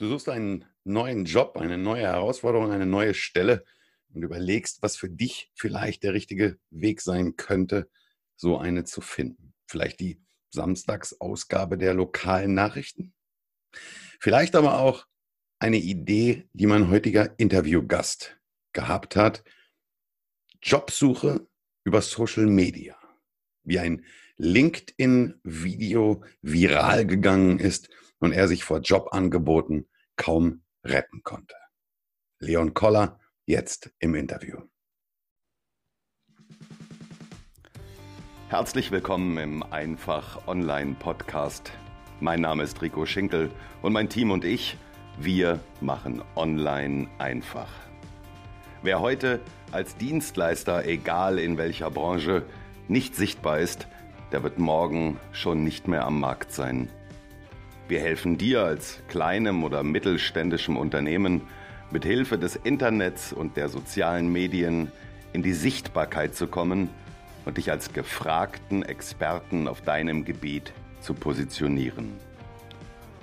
Du suchst einen neuen Job, eine neue Herausforderung, eine neue Stelle und überlegst, was für dich vielleicht der richtige Weg sein könnte, so eine zu finden. Vielleicht die Samstagsausgabe der lokalen Nachrichten. Vielleicht aber auch eine Idee, die mein heutiger Interviewgast gehabt hat. Jobsuche über Social Media. Wie ein LinkedIn-Video viral gegangen ist und er sich vor Jobangeboten kaum retten konnte. Leon Koller jetzt im Interview. Herzlich willkommen im Einfach Online Podcast. Mein Name ist Rico Schinkel und mein Team und ich, wir machen Online einfach. Wer heute als Dienstleister, egal in welcher Branche, nicht sichtbar ist, der wird morgen schon nicht mehr am Markt sein. Wir helfen dir als kleinem oder mittelständischem Unternehmen mit Hilfe des Internets und der sozialen Medien in die Sichtbarkeit zu kommen und dich als gefragten Experten auf deinem Gebiet zu positionieren.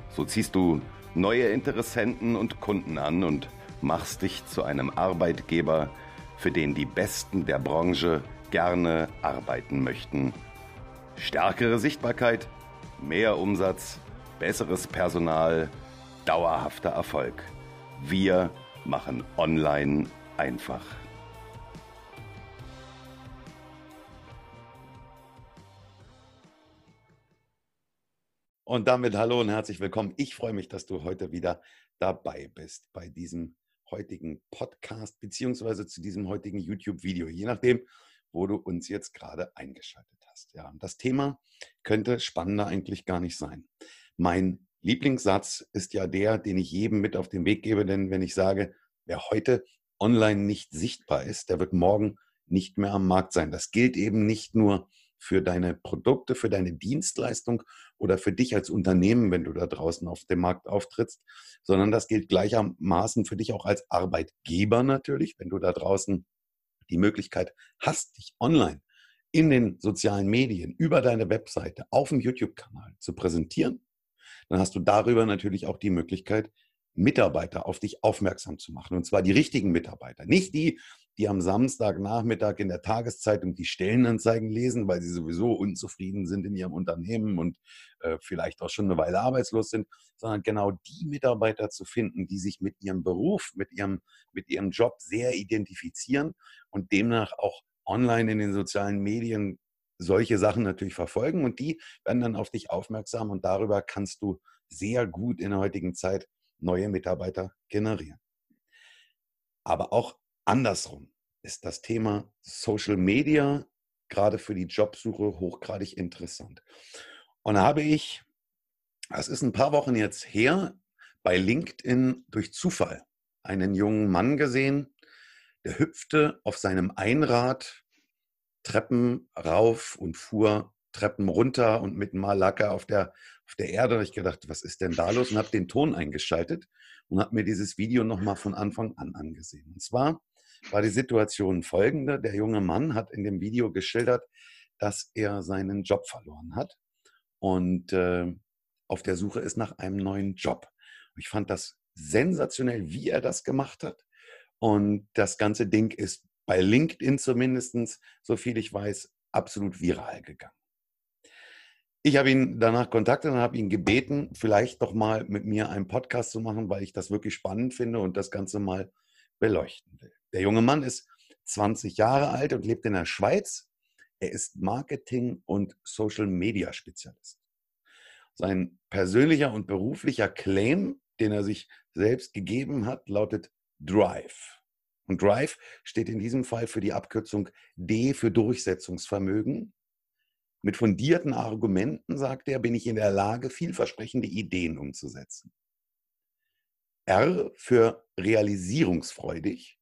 So ziehst du neue Interessenten und Kunden an und machst dich zu einem Arbeitgeber, für den die Besten der Branche gerne arbeiten möchten. Stärkere Sichtbarkeit, mehr Umsatz, besseres Personal, dauerhafter Erfolg. Wir machen online einfach. Und damit hallo und herzlich willkommen. Ich freue mich, dass du heute wieder dabei bist bei diesem heutigen Podcast beziehungsweise zu diesem heutigen YouTube-Video, je nachdem, wo du uns jetzt gerade eingeschaltet hast. Ja, das Thema könnte spannender eigentlich gar nicht sein. Mein Lieblingssatz ist ja der, den ich jedem mit auf den Weg gebe, denn wenn ich sage, wer heute online nicht sichtbar ist, der wird morgen nicht mehr am Markt sein. Das gilt eben nicht nur für deine Produkte, für deine Dienstleistung oder für dich als Unternehmen, wenn du da draußen auf dem Markt auftrittst, sondern das gilt gleichermaßen für dich auch als Arbeitgeber natürlich, wenn du da draußen die Möglichkeit hast, dich online in den sozialen Medien, über deine Webseite, auf dem YouTube-Kanal zu präsentieren, dann hast du darüber natürlich auch die Möglichkeit, Mitarbeiter auf dich aufmerksam zu machen. Und zwar die richtigen Mitarbeiter. Nicht die, die am Samstagnachmittag in der Tageszeitung die Stellenanzeigen lesen, weil sie sowieso unzufrieden sind in ihrem Unternehmen und äh, vielleicht auch schon eine Weile arbeitslos sind, sondern genau die Mitarbeiter zu finden, die sich mit ihrem Beruf, mit ihrem, mit ihrem Job sehr identifizieren und demnach auch online in den sozialen Medien solche Sachen natürlich verfolgen und die werden dann auf dich aufmerksam und darüber kannst du sehr gut in der heutigen Zeit neue Mitarbeiter generieren. Aber auch andersrum ist das Thema Social Media gerade für die Jobsuche hochgradig interessant. Und da habe ich, es ist ein paar Wochen jetzt her, bei LinkedIn durch Zufall einen jungen Mann gesehen, der hüpfte auf seinem Einrad Treppen rauf und fuhr Treppen runter und mit Mal lag auf der, auf der Erde. Habe ich gedacht, was ist denn da los? Und habe den Ton eingeschaltet und habe mir dieses Video nochmal von Anfang an angesehen. Und zwar war die Situation folgende. Der junge Mann hat in dem Video geschildert, dass er seinen Job verloren hat und äh, auf der Suche ist nach einem neuen Job. Und ich fand das sensationell, wie er das gemacht hat. Und das ganze Ding ist bei LinkedIn zumindest, so viel ich weiß, absolut viral gegangen. Ich habe ihn danach kontaktiert und habe ihn gebeten, vielleicht doch mal mit mir einen Podcast zu machen, weil ich das wirklich spannend finde und das Ganze mal beleuchten will. Der junge Mann ist 20 Jahre alt und lebt in der Schweiz. Er ist Marketing- und Social-Media-Spezialist. Sein persönlicher und beruflicher Claim, den er sich selbst gegeben hat, lautet Drive. Und Drive steht in diesem Fall für die Abkürzung D für Durchsetzungsvermögen. Mit fundierten Argumenten, sagt er, bin ich in der Lage, vielversprechende Ideen umzusetzen. R für realisierungsfreudig.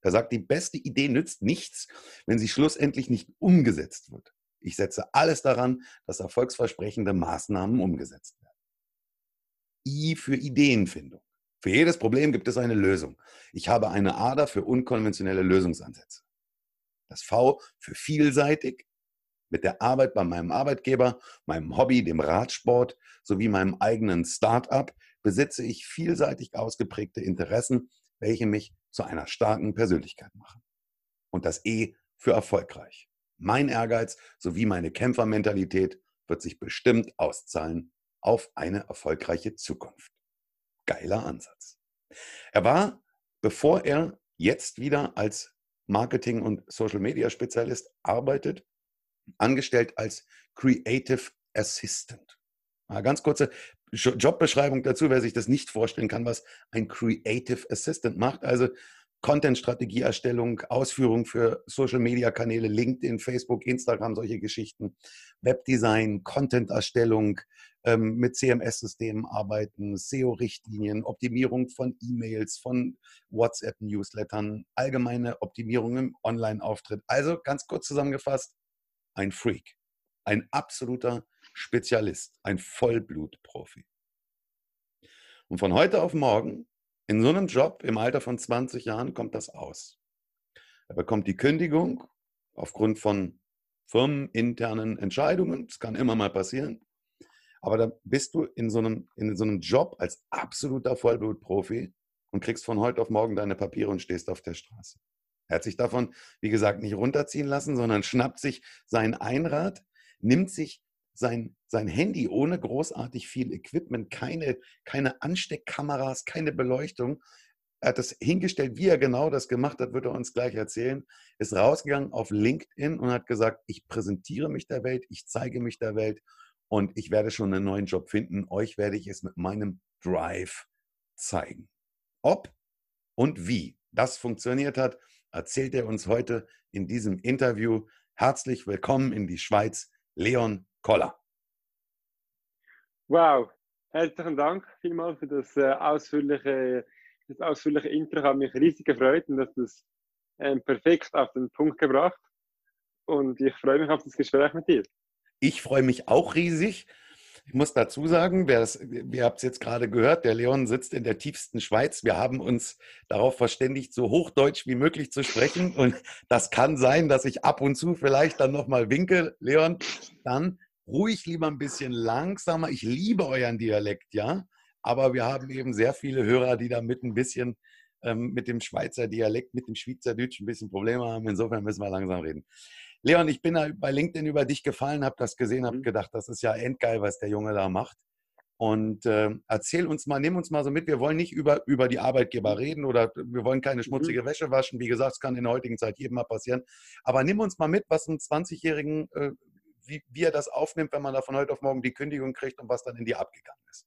Er sagt, die beste Idee nützt nichts, wenn sie schlussendlich nicht umgesetzt wird. Ich setze alles daran, dass erfolgsversprechende Maßnahmen umgesetzt werden. I für Ideenfindung. Für jedes Problem gibt es eine Lösung. Ich habe eine Ader für unkonventionelle Lösungsansätze. Das V für vielseitig. Mit der Arbeit bei meinem Arbeitgeber, meinem Hobby, dem Radsport sowie meinem eigenen Start-up besitze ich vielseitig ausgeprägte Interessen, welche mich zu einer starken Persönlichkeit machen. Und das E für erfolgreich. Mein Ehrgeiz sowie meine Kämpfermentalität wird sich bestimmt auszahlen auf eine erfolgreiche Zukunft. Geiler Ansatz. Er war, bevor er jetzt wieder als Marketing- und Social-Media-Spezialist arbeitet, angestellt als Creative Assistant. Eine ganz kurze Jobbeschreibung dazu, wer sich das nicht vorstellen kann, was ein Creative Assistant macht. Also Content-Strategieerstellung, Ausführung für Social-Media-Kanäle, LinkedIn, Facebook, Instagram, solche Geschichten, Webdesign, Content-Erstellung, ähm, mit CMS-Systemen arbeiten, SEO-Richtlinien, Optimierung von E-Mails, von WhatsApp-Newslettern, allgemeine Optimierung im Online-Auftritt. Also ganz kurz zusammengefasst, ein Freak, ein absoluter Spezialist, ein Vollblutprofi. Und von heute auf morgen, in so einem Job im Alter von 20 Jahren, kommt das aus. Er bekommt die Kündigung aufgrund von firmeninternen Entscheidungen. Das kann immer mal passieren. Aber da bist du in so einem, in so einem Job als absoluter Vollblutprofi und kriegst von heute auf morgen deine Papiere und stehst auf der Straße. Er hat sich davon, wie gesagt, nicht runterziehen lassen, sondern schnappt sich sein Einrad, nimmt sich sein, sein Handy ohne großartig viel Equipment, keine, keine Ansteckkameras, keine Beleuchtung. Er hat das hingestellt, wie er genau das gemacht hat, wird er uns gleich erzählen. Ist rausgegangen auf LinkedIn und hat gesagt, ich präsentiere mich der Welt, ich zeige mich der Welt und ich werde schon einen neuen Job finden. Euch werde ich es mit meinem Drive zeigen. Ob und wie das funktioniert hat, erzählt er uns heute in diesem Interview. Herzlich willkommen in die Schweiz, Leon Koller. Wow, herzlichen Dank vielmals für das äh, ausführliche, das ausführliche Intro. Ich habe mich riesig gefreut und dass das ähm, perfekt auf den Punkt gebracht. Und ich freue mich auf das Gespräch mit dir. Ich freue mich auch riesig. Ich muss dazu sagen, wer das, ihr habt es jetzt gerade gehört, der Leon sitzt in der tiefsten Schweiz. Wir haben uns darauf verständigt, so hochdeutsch wie möglich zu sprechen. Und das kann sein, dass ich ab und zu vielleicht dann nochmal winke. Leon, dann ruhig lieber ein bisschen langsamer. Ich liebe euren Dialekt, ja. Aber wir haben eben sehr viele Hörer, die damit ein bisschen ähm, mit dem Schweizer Dialekt, mit dem Schweizerdeutsch ein bisschen Probleme haben. Insofern müssen wir langsam reden. Leon, ich bin bei LinkedIn über dich gefallen, habe das gesehen, habe mhm. gedacht, das ist ja endgeil, was der Junge da macht. Und äh, erzähl uns mal, nimm uns mal so mit. Wir wollen nicht über, über die Arbeitgeber mhm. reden oder wir wollen keine mhm. schmutzige mhm. Wäsche waschen. Wie gesagt, es kann in der heutigen Zeit jedem mal passieren. Aber nimm uns mal mit, was ein 20-Jährigen, äh, wie, wie er das aufnimmt, wenn man da von heute auf morgen die Kündigung kriegt und was dann in die abgegangen ist.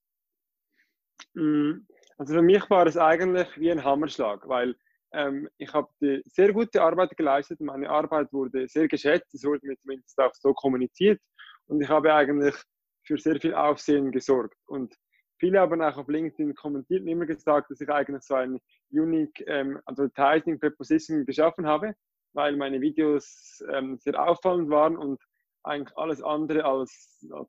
Also für mich war es eigentlich wie ein Hammerschlag, weil ähm, ich habe sehr gute Arbeit geleistet. Meine Arbeit wurde sehr geschätzt. Es wurde mir zumindest auch so kommuniziert. Und ich habe eigentlich für sehr viel Aufsehen gesorgt. Und viele haben auch auf LinkedIn kommentiert und immer gesagt, dass ich eigentlich so ein Unique ähm, Advertising Preposition geschaffen habe, weil meine Videos ähm, sehr auffallend waren und eigentlich alles andere als, als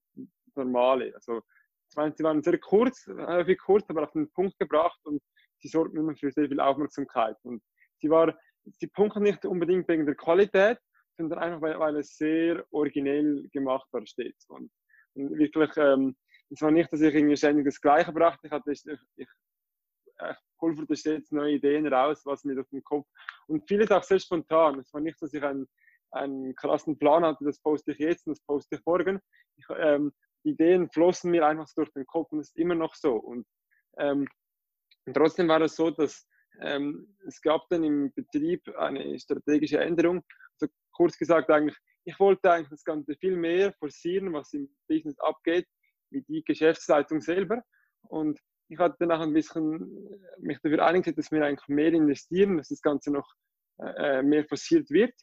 normale. Also, ich meine, sie waren sehr kurz, häufig kurz, aber auf den Punkt gebracht und sie sorgt immer für sehr viel Aufmerksamkeit. Und sie war, sie punkten nicht unbedingt wegen der Qualität, sondern einfach, weil, weil es sehr originell gemacht war stets. Und, und wirklich, ähm, es war nicht, dass ich irgendwie ständig das Gleiche brachte. Ich hatte, ich, ich, ich pulverte stets neue Ideen raus, was mir durch den Kopf. Und vieles auch sehr spontan. Es war nicht, dass ich einen, einen krassen Plan hatte, das poste ich jetzt und das poste ich morgen. Ich, ähm, Ideen flossen mir einfach durch den Kopf und es ist immer noch so. Und ähm, und trotzdem war es so, dass ähm, es gab dann im Betrieb eine strategische Änderung. Also kurz gesagt eigentlich, ich wollte eigentlich das Ganze viel mehr forcieren, was im Business abgeht, wie die Geschäftsleitung selber. Und ich hatte dann auch ein bisschen äh, mich dafür eingesetzt, dass wir eigentlich mehr investieren, dass das Ganze noch äh, mehr forciert wird.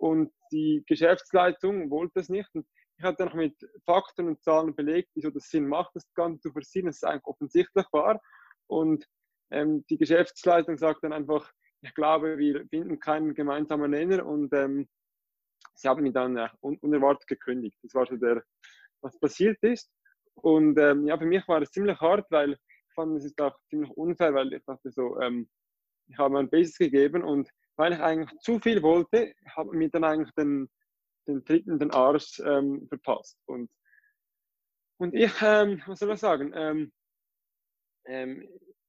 Und die Geschäftsleitung wollte es nicht. Und ich habe dann mit Fakten und Zahlen belegt, wieso das Sinn macht, das Ganze zu forcieren, dass es eigentlich offensichtlich war. Und ähm, die Geschäftsleitung sagt dann einfach, ich glaube, wir finden keinen gemeinsamen Nenner und ähm, sie haben mich dann äh, un unerwartet gekündigt. Das war so der, was passiert ist. Und ähm, ja, für mich war es ziemlich hart, weil ich fand, es ist auch ziemlich unfair, weil ich dachte so, ähm, ich habe mein Bestes gegeben und weil ich eigentlich zu viel wollte, habe mir dann eigentlich den, den dritten, den Arsch ähm, verpasst. Und, und ich, ähm, was soll ich sagen, ähm, ähm,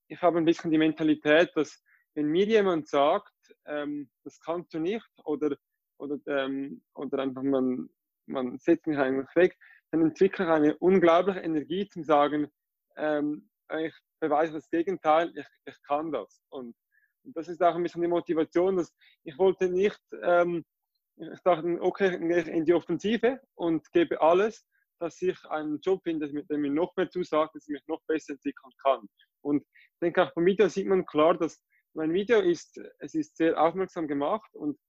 ich habe ein bisschen die Mentalität, dass wenn mir jemand sagt, ähm, das kannst du nicht oder, oder, ähm, oder einfach man, man setzt mich eigentlich weg, dann entwickle ich eine unglaubliche Energie zum sagen, ich beweise das Gegenteil, ich, ich kann das. Und, und, das ist auch ein bisschen die Motivation, dass ich wollte nicht, ähm, ich dachte, okay, ich in die Offensive und gebe alles, dass ich einen Job finde, der mir noch mehr zusagt, dass ich mich noch besser entwickeln kann. Und ich denke auch beim Video sieht man klar, dass mein Video ist, es ist sehr aufmerksam gemacht und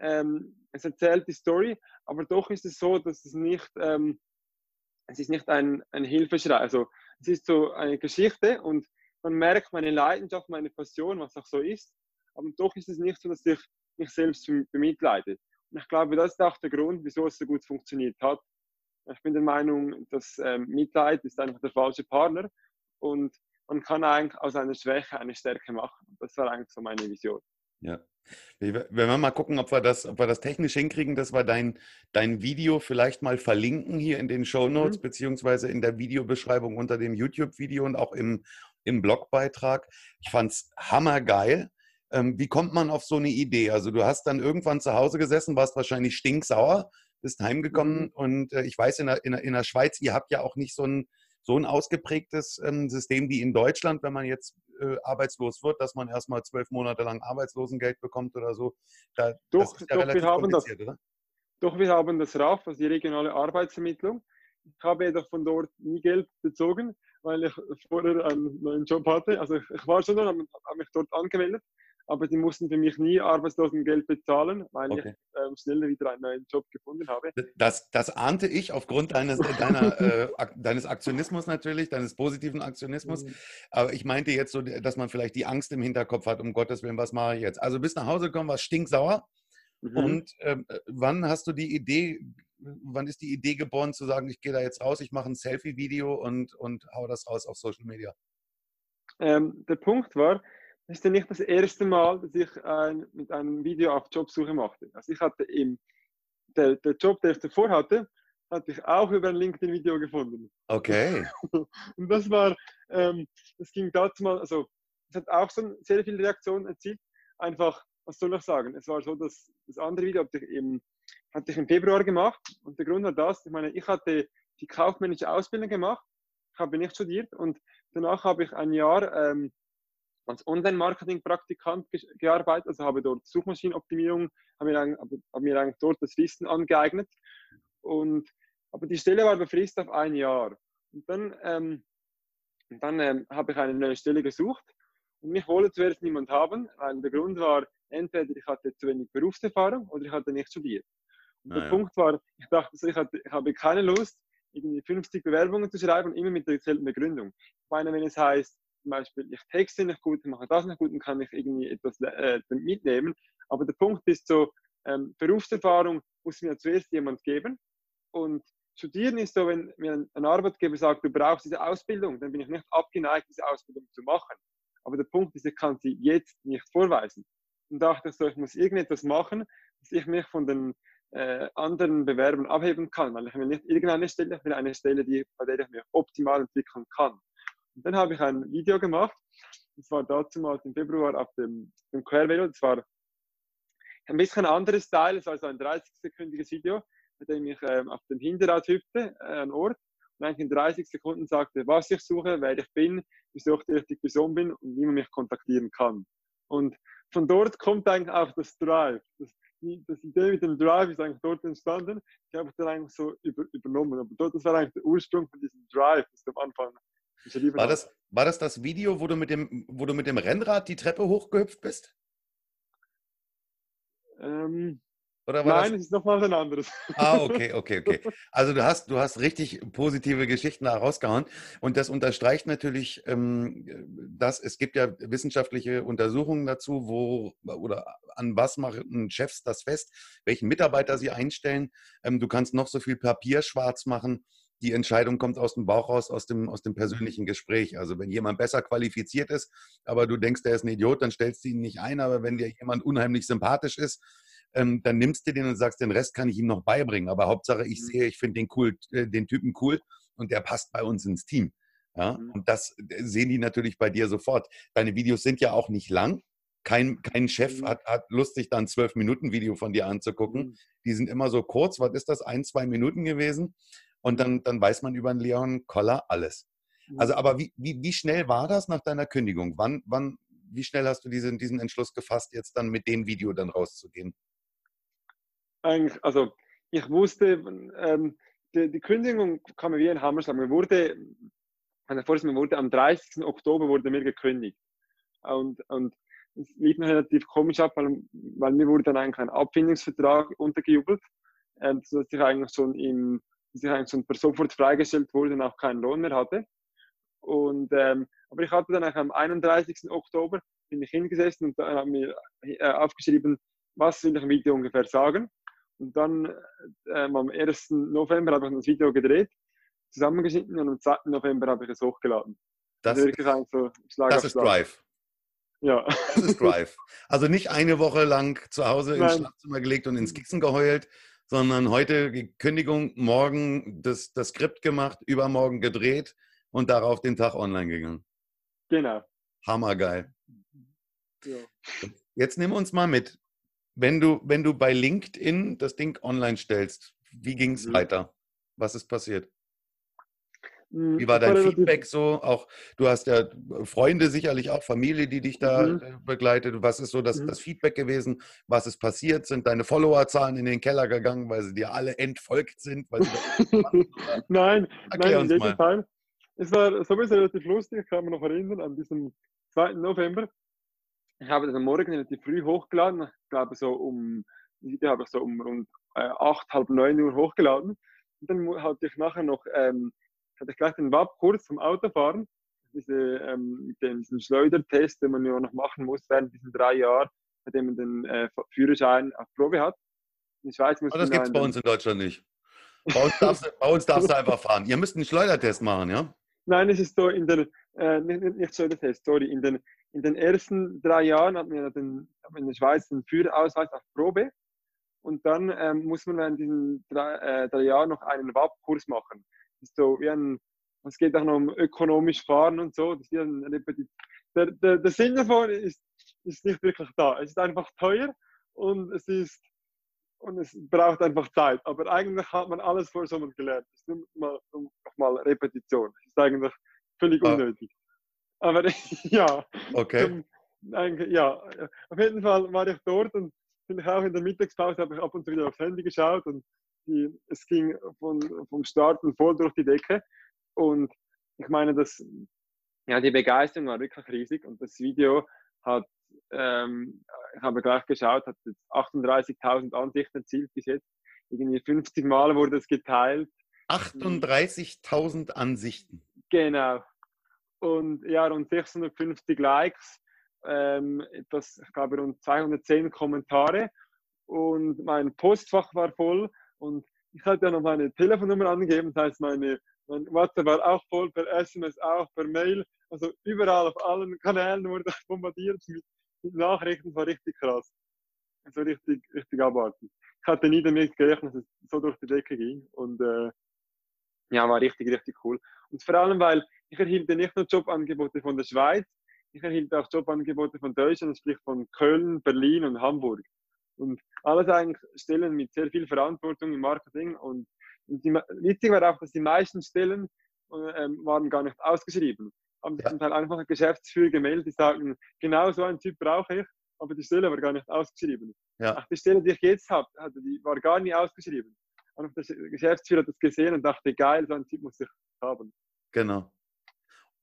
ähm, es erzählt die Story, aber doch ist es so, dass es nicht, ähm, es ist nicht ein, ein Hilfeschrei. Also es ist so eine Geschichte und man merkt meine Leidenschaft, meine Passion, was auch so ist. Aber doch ist es nicht so, dass ich mich selbst bemitleide. Und ich glaube, das ist auch der Grund, wieso es so gut funktioniert hat. Ich bin der Meinung, dass ähm, Mitleid ist einfach der falsche Partner und man kann eigentlich aus einer Schwäche eine Stärke machen. Das war eigentlich so meine Vision. Ja. Wenn wir mal gucken, ob wir das, ob wir das technisch hinkriegen, dass wir dein, dein Video vielleicht mal verlinken hier in den Show Notes, mhm. beziehungsweise in der Videobeschreibung unter dem YouTube-Video und auch im, im Blogbeitrag. Ich fand es hammergeil. Ähm, wie kommt man auf so eine Idee? Also du hast dann irgendwann zu Hause gesessen, warst wahrscheinlich stinksauer, bist heimgekommen mhm. und äh, ich weiß, in der, in, der, in der Schweiz, ihr habt ja auch nicht so ein, so ein ausgeprägtes ähm, System wie in Deutschland, wenn man jetzt äh, arbeitslos wird, dass man erstmal zwölf Monate lang Arbeitslosengeld bekommt oder so. Da, doch, das ja doch, wir haben das, oder? doch, wir haben das RAF, also die regionale Arbeitsvermittlung. Ich habe jedoch von dort nie Geld bezogen, weil ich vorher einen neuen Job hatte. Also ich war schon dort, habe mich dort angemeldet, aber die mussten für mich nie Arbeitslosengeld bezahlen, weil okay. ich äh, schneller wieder einen neuen Job gefunden habe. Das, das ahnte ich aufgrund deines, äh, deiner, äh, deines Aktionismus natürlich, deines positiven Aktionismus. Mhm. Aber ich meinte jetzt so, dass man vielleicht die Angst im Hinterkopf hat, um Gottes Willen, was mache ich jetzt? Also bist nach Hause gekommen, warst stinksauer. Mhm. Und ähm, äh, wann hast du die Idee, wann ist die Idee geboren zu sagen, ich gehe da jetzt raus, ich mache ein Selfie-Video und, und hau das raus auf Social Media? Ähm, der Punkt war, das ist ja nicht das erste Mal, dass ich ein, mit einem Video auf Jobsuche machte. Also ich hatte im, der, der Job, den ich davor hatte, hatte ich auch über ein LinkedIn-Video gefunden. Okay. Und das war, ähm, das ging dazu mal, also es hat auch so sehr viele Reaktionen erzielt. Einfach, was soll ich sagen? Es war so, dass das andere Video hatte ich im, hatte ich im Februar gemacht und der Grund war das, ich meine, ich hatte die kaufmännische Ausbildung gemacht, habe nicht studiert und danach habe ich ein Jahr ähm, als Online-Marketing-Praktikant gearbeitet, also habe dort Suchmaschinenoptimierung, habe mir, habe mir eigentlich dort das Wissen angeeignet. Und, aber die Stelle war befristet auf ein Jahr. Und dann, ähm, dann ähm, habe ich eine neue Stelle gesucht und mich wollte zuerst niemand haben, weil der Grund war, entweder ich hatte zu wenig Berufserfahrung oder ich hatte nicht studiert. Und der ah, ja. Punkt war, ich dachte, ich, hatte, ich habe keine Lust, irgendwie 50 Bewerbungen zu schreiben, immer mit derselben Begründung. Ich meine, wenn es heißt, zum Beispiel, ich texte nicht gut, mache das nicht gut, dann kann ich irgendwie etwas äh, mitnehmen. Aber der Punkt ist so, ähm, Berufserfahrung muss mir zuerst jemand geben. Und studieren ist so, wenn mir ein Arbeitgeber sagt, du brauchst diese Ausbildung, dann bin ich nicht abgeneigt, diese Ausbildung zu machen. Aber der Punkt ist, ich kann sie jetzt nicht vorweisen. Und dachte ich so, ich muss irgendetwas machen, dass ich mich von den äh, anderen Bewerbern abheben kann, weil ich will nicht irgendeine Stelle, ich will eine Stelle, die, bei der ich mich optimal entwickeln kann. Und dann habe ich ein Video gemacht. Das war dazu mal im Februar auf dem, dem Quervelo. Das war ein bisschen ein anderes Style. Es war so ein 30-sekündiges Video, mit dem ich ähm, auf dem Hinterrad hüpfte, äh, an Ort. Und eigentlich in 30 Sekunden sagte, was ich suche, wer ich bin, wieso ich die richtige Person bin und wie man mich kontaktieren kann. Und von dort kommt eigentlich auch das Drive. Das, die, das Idee mit dem Drive ist eigentlich dort entstanden. Ich habe es dann eigentlich so über, übernommen. Aber dort, das war eigentlich der Ursprung von diesem Drive, das am Anfang war das, war das das Video, wo du, mit dem, wo du mit dem Rennrad die Treppe hochgehüpft bist? Ähm, Oder war nein, das... es ist nochmal ein anderes. Ah, okay, okay, okay. Also du hast, du hast richtig positive Geschichten da rausgehauen. Und das unterstreicht natürlich, ähm, dass es gibt ja wissenschaftliche Untersuchungen dazu, wo oder an was machen Chefs das fest, welchen Mitarbeiter sie einstellen. Ähm, du kannst noch so viel Papier schwarz machen die Entscheidung kommt aus dem Bauch raus, aus dem, aus dem persönlichen Gespräch. Also wenn jemand besser qualifiziert ist, aber du denkst, der ist ein Idiot, dann stellst du ihn nicht ein. Aber wenn dir jemand unheimlich sympathisch ist, ähm, dann nimmst du den und sagst, den Rest kann ich ihm noch beibringen. Aber Hauptsache, ich mhm. sehe, ich finde den cool, äh, den Typen cool und der passt bei uns ins Team. Ja? Mhm. Und das äh, sehen die natürlich bei dir sofort. Deine Videos sind ja auch nicht lang. Kein, kein Chef mhm. hat, hat Lust, sich dann ein 12-Minuten-Video von dir anzugucken. Mhm. Die sind immer so kurz. Was ist das? Ein, zwei Minuten gewesen. Und dann, dann weiß man über den Leon Koller alles. Also, aber wie, wie, wie schnell war das nach deiner Kündigung? Wann, wann, wie schnell hast du diesen, diesen Entschluss gefasst, jetzt dann mit dem Video dann rauszugehen? Eigentlich, also ich wusste, ähm, die, die, Kündigung kam mir wie ein Hammerschlag. Mir wurde, also mir wurde am 30. Oktober wurde mir gekündigt. Und, und es lief mir relativ komisch ab, weil, weil mir wurde dann eigentlich ein Abfindungsvertrag untergejubelt, äh, dass ich eigentlich schon im dass ich eigentlich schon sofort freigestellt wurde und auch keinen Lohn mehr hatte. Und, ähm, aber ich hatte dann am 31. Oktober bin ich hingesessen und habe mir äh, aufgeschrieben, was will ich im Video ungefähr sagen. Und dann ähm, am 1. November habe ich das Video gedreht, zusammengeschnitten und am 2. November habe ich es hochgeladen. Das, also wirklich so Schlag das ist Schlag. Drive. Ja. Das ist Drive. Also nicht eine Woche lang zu Hause ins Schlafzimmer gelegt und ins Kissen geheult, sondern heute die Kündigung, morgen das, das Skript gemacht, übermorgen gedreht und darauf den Tag online gegangen. Genau. Hammergeil. Ja. Jetzt nimm uns mal mit. Wenn du, wenn du bei LinkedIn das Ding online stellst, wie ging es mhm. weiter? Was ist passiert? Hm, wie war dein Feedback so? Auch du hast ja Freunde sicherlich auch, Familie, die dich da mhm. Äh, begleitet. Was ist so das, mhm. das Feedback gewesen? Was ist passiert? Sind deine Followerzahlen in den Keller gegangen, weil sie dir alle entfolgt sind? nein, Erklär nein, in jedem Fall es war sowieso relativ lustig, ich kann mich noch erinnern, an diesem 2. November. Ich habe das am Morgen relativ früh hochgeladen. Ich glaube, so um, die habe ich so um rund äh, 8, halb 9 Uhr hochgeladen. Und dann hatte ich nachher noch, ähm, hatte ich gleich den WAP-Kurs zum Autofahren. Diese, ähm, den, diesen Schleudertest, den man ja noch machen muss während diesen drei Jahren, bei dem man den äh, Führerschein auf Probe hat. In der Schweiz muss Aber das gibt es bei uns in Deutschland nicht. Bei uns, darfst du, bei uns darfst du einfach fahren. Ihr müsst einen Schleudertest machen, ja? Nein, es ist so in der, äh, nicht, nicht heißt, sorry, in den, in den ersten drei Jahren hat man den, in der Schweiz den Führerausweis auf Probe und dann ähm, muss man in diesen drei, äh, drei Jahren noch einen WAP-Kurs machen. Das ist so wie ein, es geht auch noch um ökonomisch fahren und so. Das ist ein der, der, der Sinn davon ist, ist nicht wirklich da. Es ist einfach teuer und es ist und es braucht einfach Zeit. Aber eigentlich hat man alles vor Sommer gelernt. Es ist nur mal, mal Repetition. Es ist eigentlich völlig ah. unnötig. Aber ja. Okay. ja, auf jeden Fall war ich dort und bin ich auch in der Mittagspause, habe ich ab und zu wieder aufs Handy geschaut und die, es ging von, vom Starten voll durch die Decke. Und ich meine, das, ja, die Begeisterung war wirklich riesig und das Video hat ähm, ich habe gleich geschaut, hat jetzt 38.000 Ansichten erzielt bis jetzt. Irgendwie 50 Mal wurde es geteilt. 38.000 Ansichten. Genau. Und ja, rund 650 Likes, ähm, etwas, ich glaube rund 210 Kommentare und mein Postfach war voll und ich hatte ja noch meine Telefonnummer angegeben, das heißt meine, mein WhatsApp war auch voll, per SMS auch, per Mail, also überall auf allen Kanälen wurde bombardiert mit die Nachrichten war richtig krass. So richtig, richtig abartig. Ich hatte nie damit gerechnet, dass es so durch die Decke ging. Und äh, ja, war richtig, richtig cool. Und vor allem, weil ich erhielt nicht nur Jobangebote von der Schweiz, ich erhielt auch Jobangebote von Deutschland, sprich von Köln, Berlin und Hamburg. Und alles eigentlich Stellen mit sehr viel Verantwortung im Marketing. Und, und die, witzig war auch, dass die meisten Stellen äh, waren gar nicht ausgeschrieben haben sich ja. zum Teil einfach ein Geschäftsführer gemeldet, die sagen, genau so einen Typ brauche ich, aber die Stelle war gar nicht ausgeschrieben. Ja. Ach, die Stelle, die ich jetzt habe, die war gar nicht ausgeschrieben. Und der Geschäftsführer hat das gesehen und dachte, geil, so einen Typ muss ich haben. Genau.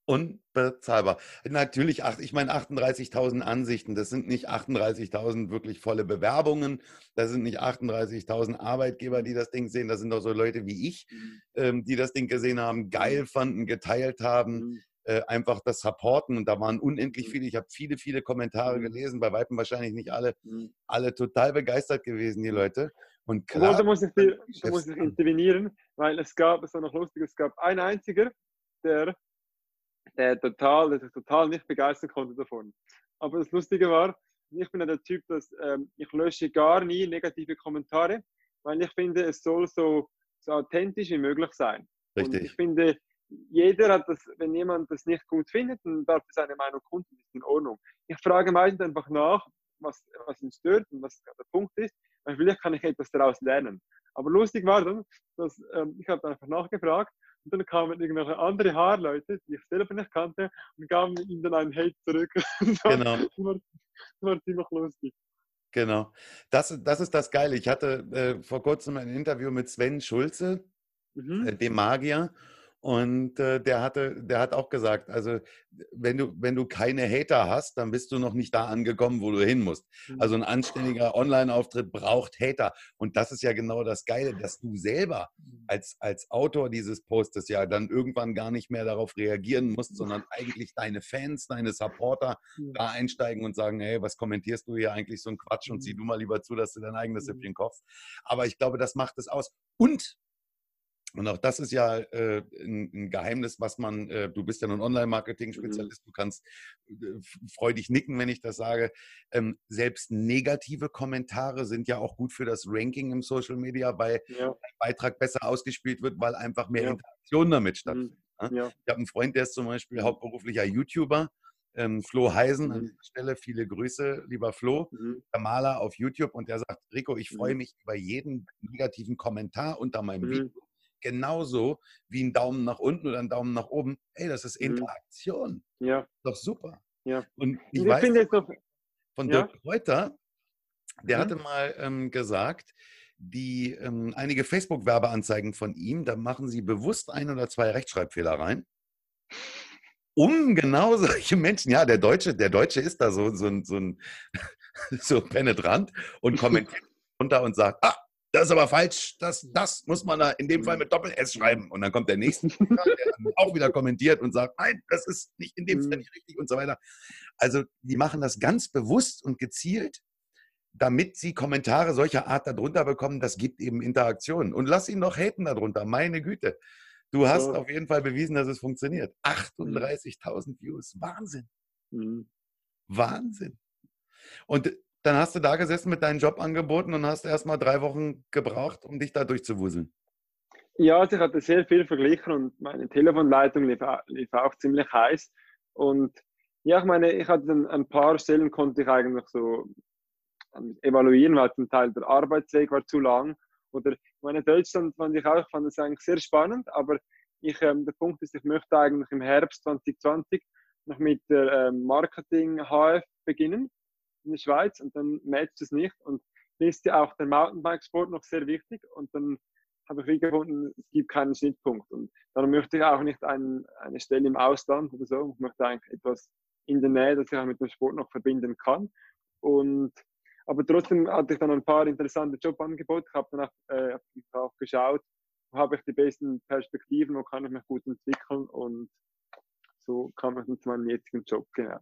Unbezahlbar. Natürlich, ich meine 38.000 Ansichten, das sind nicht 38.000 wirklich volle Bewerbungen, das sind nicht 38.000 Arbeitgeber, die das Ding sehen, das sind doch so Leute wie ich, mhm. ähm, die das Ding gesehen haben, geil fanden, geteilt haben, mhm. Äh, einfach das Supporten. Und da waren unendlich mhm. viele. Ich habe viele, viele Kommentare mhm. gelesen, bei Weitem wahrscheinlich nicht alle, mhm. alle total begeistert gewesen, die Leute. Und klar, da muss ich, da muss ich intervenieren, weil es gab, es war noch lustig, es gab einen einziger, der, der total, der sich total nicht begeistern konnte davon. Aber das Lustige war, ich bin ja der Typ, dass ähm, ich lösche gar nie negative Kommentare, weil ich finde, es soll so, so authentisch wie möglich sein. Richtig. Und ich finde, jeder hat das, wenn jemand das nicht gut findet, dann darf er seine Meinung kundtun, ist in Ordnung. Ich frage meistens einfach nach, was, was ihn stört und was der Punkt ist, weil vielleicht kann ich etwas daraus lernen. Aber lustig war dann, dass ähm, ich habe einfach nachgefragt und dann kamen irgendwelche andere Haarleute, die ich selber nicht kannte, und gaben ihm dann einen Hate zurück. genau. Das war, das war ziemlich lustig. Genau. Das, das ist das Geile. Ich hatte äh, vor kurzem ein Interview mit Sven Schulze, mhm. äh, dem Magier. Und äh, der hatte, der hat auch gesagt, also wenn du, wenn du keine Hater hast, dann bist du noch nicht da angekommen, wo du hin musst. Also ein anständiger Online-Auftritt braucht Hater. Und das ist ja genau das Geile, dass du selber mhm. als, als Autor dieses Postes ja dann irgendwann gar nicht mehr darauf reagieren musst, sondern eigentlich deine Fans, deine Supporter da einsteigen und sagen, hey, was kommentierst du hier eigentlich so ein Quatsch und sieh mhm. du mal lieber zu, dass du dein eigenes mhm. Süppchen kochst. Aber ich glaube, das macht es aus. Und und auch das ist ja äh, ein, ein, Geheimnis, was man, äh, du bist ja nun Online-Marketing-Spezialist, mhm. du kannst äh, freudig nicken, wenn ich das sage. Ähm, selbst negative Kommentare sind ja auch gut für das Ranking im Social Media, weil ja. ein Beitrag besser ausgespielt wird, weil einfach mehr ja. Interaktion damit mhm. stattfindet. Ne? Ja. Ich habe einen Freund, der ist zum Beispiel hauptberuflicher YouTuber. Ähm, Flo Heisen, an mhm. dieser Stelle viele Grüße, lieber Flo, mhm. der Maler auf YouTube und der sagt, Rico, ich freue mhm. mich über jeden negativen Kommentar unter meinem mhm. Video genauso wie ein Daumen nach unten oder ein Daumen nach oben. Hey, das ist mhm. Interaktion. Ja. Doch super. Ja. Und ich, ich weiß von Dirk ja. Reuter, der mhm. hatte mal ähm, gesagt, die ähm, einige Facebook-Werbeanzeigen von ihm, da machen sie bewusst ein oder zwei Rechtschreibfehler rein. Um genau solche Menschen, ja, der Deutsche, der Deutsche ist da so, so, so, so penetrant und kommentiert runter und sagt, ah, das ist aber falsch, das, das muss man da in dem Fall mit Doppel-S schreiben. Und dann kommt der nächste, der dann auch wieder kommentiert und sagt, nein, das ist nicht in dem Fall mhm. nicht richtig und so weiter. Also die machen das ganz bewusst und gezielt, damit sie Kommentare solcher Art darunter bekommen. Das gibt eben Interaktionen. Und lass ihn noch haten darunter, meine Güte. Du hast so. auf jeden Fall bewiesen, dass es funktioniert. 38.000 Views, Wahnsinn. Mhm. Wahnsinn. Und dann hast du da gesessen mit deinen Jobangeboten und hast erst mal drei Wochen gebraucht, um dich da durchzuwuseln. Ja, also ich hatte sehr viel verglichen und meine Telefonleitung lief, lief auch ziemlich heiß. Und ja, ich meine, ich hatte dann ein paar Stellen konnte ich eigentlich so ähm, evaluieren, weil zum Teil der Arbeitsweg war zu lang. Oder ich meine, Deutschland fand ich auch, fand es eigentlich sehr spannend, aber ich, ähm, der Punkt ist, ich möchte eigentlich im Herbst 2020 noch mit der ähm, Marketing HF beginnen in der Schweiz und dann matcht es nicht. Und mir ist ja auch der Mountainbikesport noch sehr wichtig und dann habe ich wie gefunden, es gibt keinen Schnittpunkt. Und darum möchte ich auch nicht ein, eine Stelle im Ausland oder so. Ich möchte eigentlich etwas in der Nähe, das ich auch mit dem Sport noch verbinden kann. Und, aber trotzdem hatte ich dann ein paar interessante Jobangebote. Ich habe dann auch, äh, auch geschaut, wo habe ich die besten Perspektiven, wo kann ich mich gut entwickeln und so kam ich dann zu meinem jetzigen Job, genau.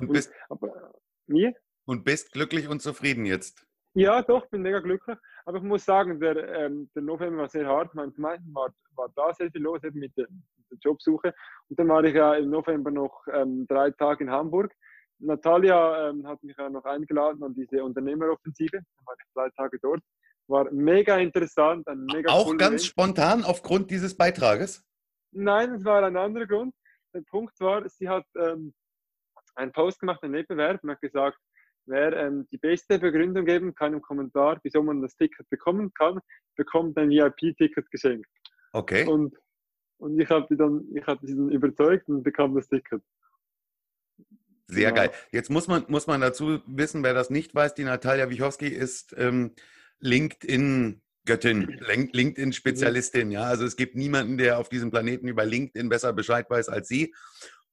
Und bist, aber, wie? und bist glücklich und zufrieden jetzt? Ja, doch, bin mega glücklich. Aber ich muss sagen, der, ähm, der November war sehr hart. Mein war, war da sehr viel los eben mit der, der, Jobsuche. Und dann war ich ja im November noch ähm, drei Tage in Hamburg. Natalia ähm, hat mich ja noch eingeladen an diese Unternehmeroffensive. Dann war ich drei Tage dort. War mega interessant. Mega Auch ganz Event. spontan aufgrund dieses Beitrages? Nein, es war ein anderer Grund. Der Punkt war, sie hat ähm, einen Post gemacht, einen Wettbewerb und hat gesagt, wer ähm, die beste Begründung geben kann im Kommentar, wieso man das Ticket bekommen kann, bekommt ein VIP-Ticket geschenkt. Okay. Und, und ich habe dann, ich habe sie dann überzeugt und bekam das Ticket. Sehr ja. geil. Jetzt muss man, muss man dazu wissen, wer das nicht weiß, die Natalia Wichowski ist ähm, LinkedIn Göttin, LinkedIn-Spezialistin. Ja, also es gibt niemanden, der auf diesem Planeten über LinkedIn besser Bescheid weiß als sie.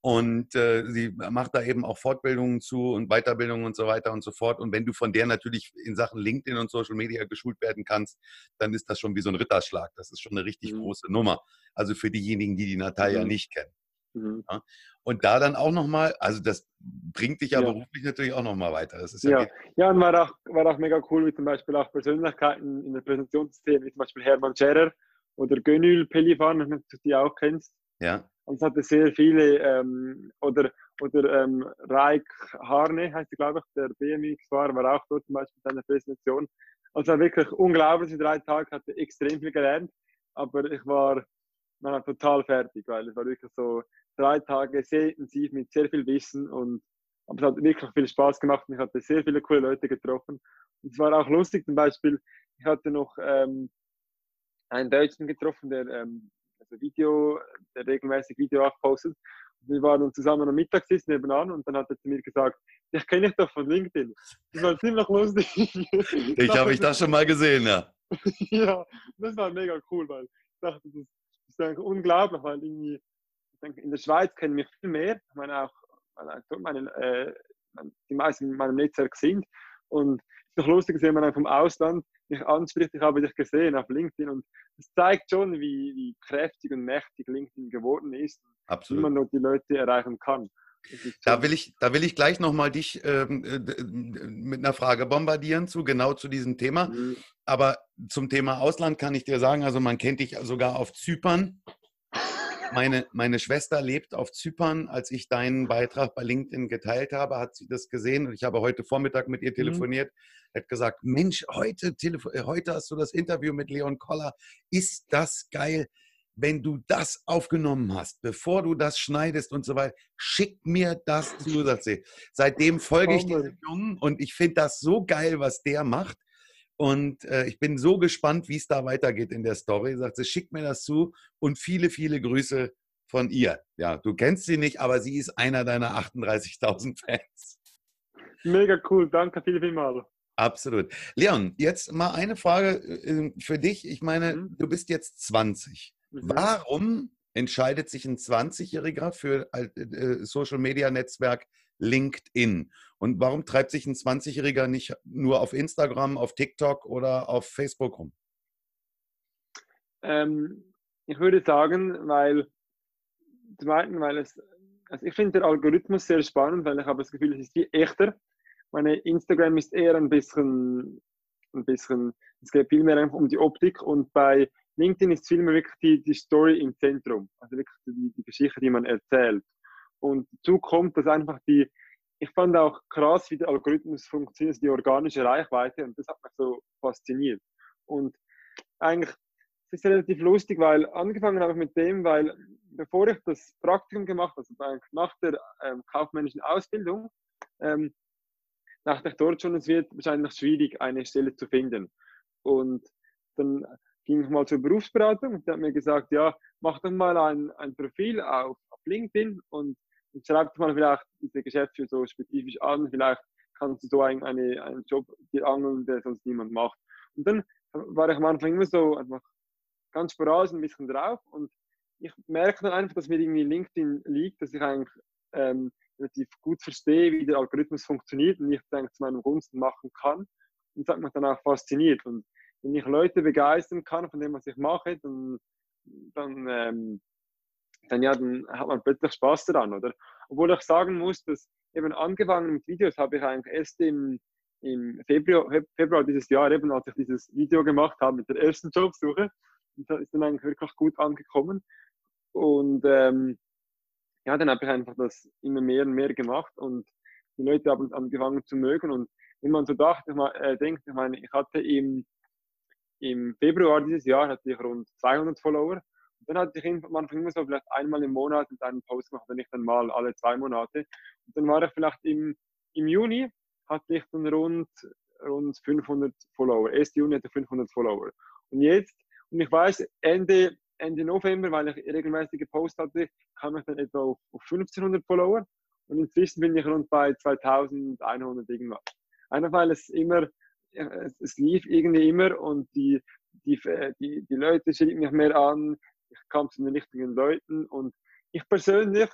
Und äh, sie macht da eben auch Fortbildungen zu und Weiterbildungen und so weiter und so fort. Und wenn du von der natürlich in Sachen LinkedIn und Social Media geschult werden kannst, dann ist das schon wie so ein Ritterschlag. Das ist schon eine richtig mhm. große Nummer. Also für diejenigen, die die Natalia mhm. nicht kennen. Mhm. Ja? Und da dann auch nochmal, also das bringt dich ja, ja. beruflich natürlich auch nochmal weiter. Das ist ja, ja, ja, und war auch, war auch mega cool, wie zum Beispiel auch Persönlichkeiten in der Präsentationssystem, wie zum Beispiel Hermann Scherer oder Gönül Pelifan, wenn du die auch kennst. Ja. Und es hatte sehr viele, ähm, oder, oder ähm, Raik Harne, heißt er, glaube ich, der BMX-Fahrer, war auch dort zum Beispiel in seiner Präsentation. Also wirklich unglaublich, in drei Tagen hatte ich extrem viel gelernt, aber ich war man total fertig, weil es war wirklich so drei Tage sehr intensiv mit sehr viel Wissen und aber es hat wirklich viel Spaß gemacht und ich hatte sehr viele coole Leute getroffen. Und es war auch lustig, zum Beispiel, ich hatte noch ähm, einen Deutschen getroffen, der ähm, also Video, der regelmäßig Video auch postet. wir waren dann zusammen am Mittagstisch nebenan und dann hat er zu mir gesagt, ich kenne dich doch von LinkedIn. Das war ziemlich lustig. Ich habe ich das schon mal gesehen, ja. ja, das war mega cool, weil ich dachte, das ist, das ist unglaublich, weil irgendwie, ich denke, in der Schweiz kennen mich viel mehr. Ich meine auch, meine, äh, die meisten in meinem Netzwerk sind. Und es ist doch lustig, wenn man vom Ausland mich anspricht, ich habe dich gesehen auf LinkedIn und es zeigt schon, wie, wie kräftig und mächtig LinkedIn geworden ist Absolut. wie man nur die Leute erreichen kann. Da will ich, da will ich gleich nochmal dich ähm, äh, mit einer Frage bombardieren zu, genau zu diesem Thema. Mhm. Aber zum Thema Ausland kann ich dir sagen, also man kennt dich sogar auf Zypern. Meine, meine Schwester lebt auf Zypern. Als ich deinen Beitrag bei LinkedIn geteilt habe, hat sie das gesehen und ich habe heute Vormittag mit ihr mhm. telefoniert. Mhm. Hat gesagt, Mensch, heute, äh, heute hast du das Interview mit Leon Koller. Ist das geil? wenn du das aufgenommen hast, bevor du das schneidest und so weiter, schick mir das zusätzlich. Seitdem folge ich diesem Jungen und ich finde das so geil, was der macht. Und äh, ich bin so gespannt, wie es da weitergeht in der Story. Sagt sie, schick mir das zu und viele, viele Grüße von ihr. Ja, du kennst sie nicht, aber sie ist einer deiner 38.000 Fans. Mega cool, danke viel, vielmals. Absolut. Leon, jetzt mal eine Frage äh, für dich. Ich meine, mhm. du bist jetzt 20. Mhm. Warum entscheidet sich ein 20-Jähriger für äh, äh, Social Media Netzwerk LinkedIn? Und warum treibt sich ein 20-Jähriger nicht nur auf Instagram, auf TikTok oder auf Facebook rum? Ähm, ich würde sagen, weil zum einen, weil es, also ich finde den Algorithmus sehr spannend, weil ich habe das Gefühl, es ist viel echter. Meine Instagram ist eher ein bisschen, ein bisschen, es geht viel mehr einfach um die Optik und bei LinkedIn ist vielmehr wirklich die, die Story im Zentrum, also wirklich die, die Geschichte, die man erzählt. Und dazu kommt, dass einfach die, ich fand auch krass, wie der Algorithmus funktioniert, die organische Reichweite und das hat mich so fasziniert. Und eigentlich es ist relativ lustig, weil angefangen habe ich mit dem, weil bevor ich das Praktikum gemacht habe, also nach der ähm, kaufmännischen Ausbildung, ähm, dachte ich dort schon, es wird wahrscheinlich schwierig, eine Stelle zu finden. Und dann ging ich mal zur Berufsberatung und der hat mir gesagt, ja, mach doch mal ein, ein Profil auf, auf LinkedIn und schreib mal vielleicht diese Geschäfte so spezifisch an, vielleicht kannst du so einen, eine, einen Job dir angeln, der sonst niemand macht. Und dann war ich am Anfang immer so einfach ganz voraus ein bisschen drauf und ich merke dann einfach, dass mir irgendwie LinkedIn liegt, dass ich eigentlich ähm, relativ gut verstehe, wie der Algorithmus funktioniert und ich denke zu meinem Gunsten machen kann. Und das hat mich dann auch fasziniert. Und wenn ich Leute begeistern kann von dem, was ich mache, dann, dann, ähm, dann, ja, dann hat man plötzlich Spaß daran, oder? Obwohl ich sagen muss, dass eben angefangen mit Videos habe ich eigentlich erst im, im Februar, Februar dieses Jahr, eben als ich dieses Video gemacht habe mit der ersten Jobsuche, das ist dann eigentlich wirklich gut angekommen. Und ähm, ja, dann habe ich einfach das immer mehr und mehr gemacht und die Leute haben angefangen zu mögen. Und wenn man so dachte, ich meine, äh, denkt, ich meine, ich hatte im im Februar dieses Jahr hatte ich rund 200 Follower. Dann hatte ich am Anfang immer so vielleicht einmal im Monat einen Post gemacht, wenn ich dann mal alle zwei Monate. Und dann war ich vielleicht im, im Juni, hatte ich dann rund, rund 500 Follower. 1. Juni hatte ich 500 Follower. Und jetzt, und ich weiß, Ende, Ende November, weil ich regelmäßig gepostet hatte, kam ich dann etwa auf, auf 1500 Follower. Und inzwischen bin ich rund bei 2100 irgendwas. Einfach weil es immer es, es, lief irgendwie immer und die, die, die, die Leute schrieben mich mehr an, ich kam zu den richtigen Leuten und ich persönlich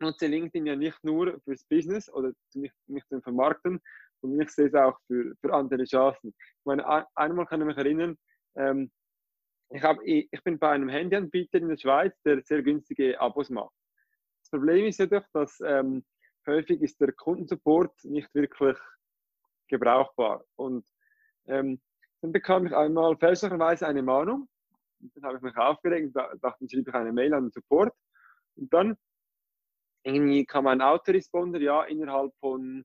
nutze LinkedIn ja nicht nur fürs Business oder mich, mich zu vermarkten, sondern ich sehe es auch für, für andere Chancen. Ich meine, einmal kann ich mich erinnern, ähm, ich, hab, ich, ich bin bei einem Handyanbieter in der Schweiz, der sehr günstige Abos macht. Das Problem ist jedoch, dass ähm, häufig ist der Kundensupport nicht wirklich gebrauchbar. Und ähm, dann bekam ich einmal fälschlicherweise eine Mahnung. Und dann habe ich mich aufgeregt und dachte, schrieb ich eine Mail an den Support. Und dann irgendwie kam ein Autoresponder, ja, innerhalb von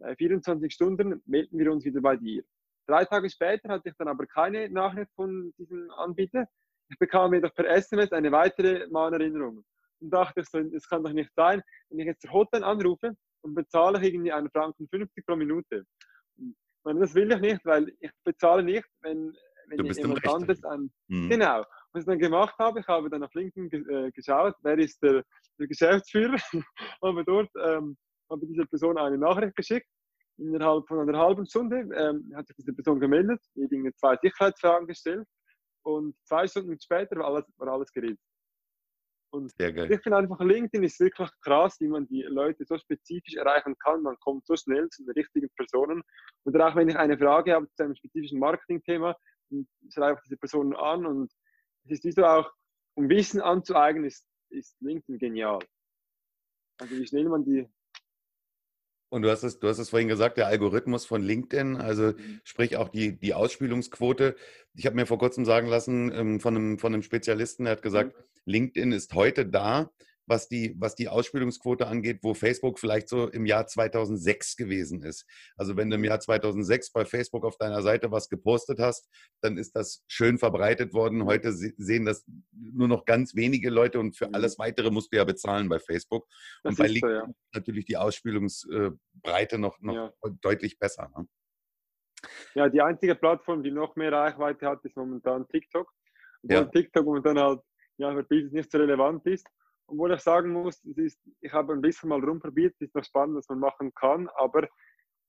äh, 24 Stunden melden wir uns wieder bei dir. Drei Tage später hatte ich dann aber keine Nachricht von diesem Anbieter. ich bekam mir doch per SMS eine weitere Mahnerinnerung. Und dachte ich so, es kann doch nicht sein, wenn ich jetzt der Hotline anrufe und bezahle ich irgendwie einen Franken 50 pro Minute. Und das will ich nicht, weil ich bezahle nicht, wenn, wenn jemand anderes ein. Mhm. Genau. Was ich dann gemacht habe, ich habe dann auf LinkedIn ge äh, geschaut, wer ist der, der Geschäftsführer, habe dort ähm, habe dieser Person eine Nachricht geschickt. Innerhalb von einer halben Stunde ähm, hat sich diese Person gemeldet, mir zwei Sicherheitsfragen gestellt und zwei Stunden später war alles, war alles geredet. Und ich finde einfach, LinkedIn ist wirklich krass, wie man die Leute so spezifisch erreichen kann. Man kommt so schnell zu den richtigen Personen. Und auch wenn ich eine Frage habe zu einem spezifischen Marketingthema, schreibe ich diese Person an. Und es ist wie so auch, um Wissen anzueignen, ist, ist LinkedIn genial. Also wie schnell man die und du hast es, du hast es vorhin gesagt, der Algorithmus von LinkedIn, also sprich auch die, die Ausspielungsquote. Ich habe mir vor kurzem sagen lassen ähm, von, einem, von einem Spezialisten, der hat gesagt, mhm. LinkedIn ist heute da, was die, was die Ausspielungsquote angeht, wo Facebook vielleicht so im Jahr 2006 gewesen ist. Also wenn du im Jahr 2006 bei Facebook auf deiner Seite was gepostet hast, dann ist das schön verbreitet worden. Heute sehen das nur noch ganz wenige Leute und für mhm. alles Weitere musst du ja bezahlen bei Facebook. Das und bei LinkedIn so, ja. natürlich die Ausspielungsbreite noch, noch ja. deutlich besser. Ne? Ja, die einzige Plattform, die noch mehr Reichweite hat, ist momentan TikTok. Obwohl ja. TikTok momentan halt ja, für Business nicht so relevant ist. Obwohl ich sagen muss, ist, ich habe ein bisschen mal rumprobiert, es ist noch spannend, was man machen kann, aber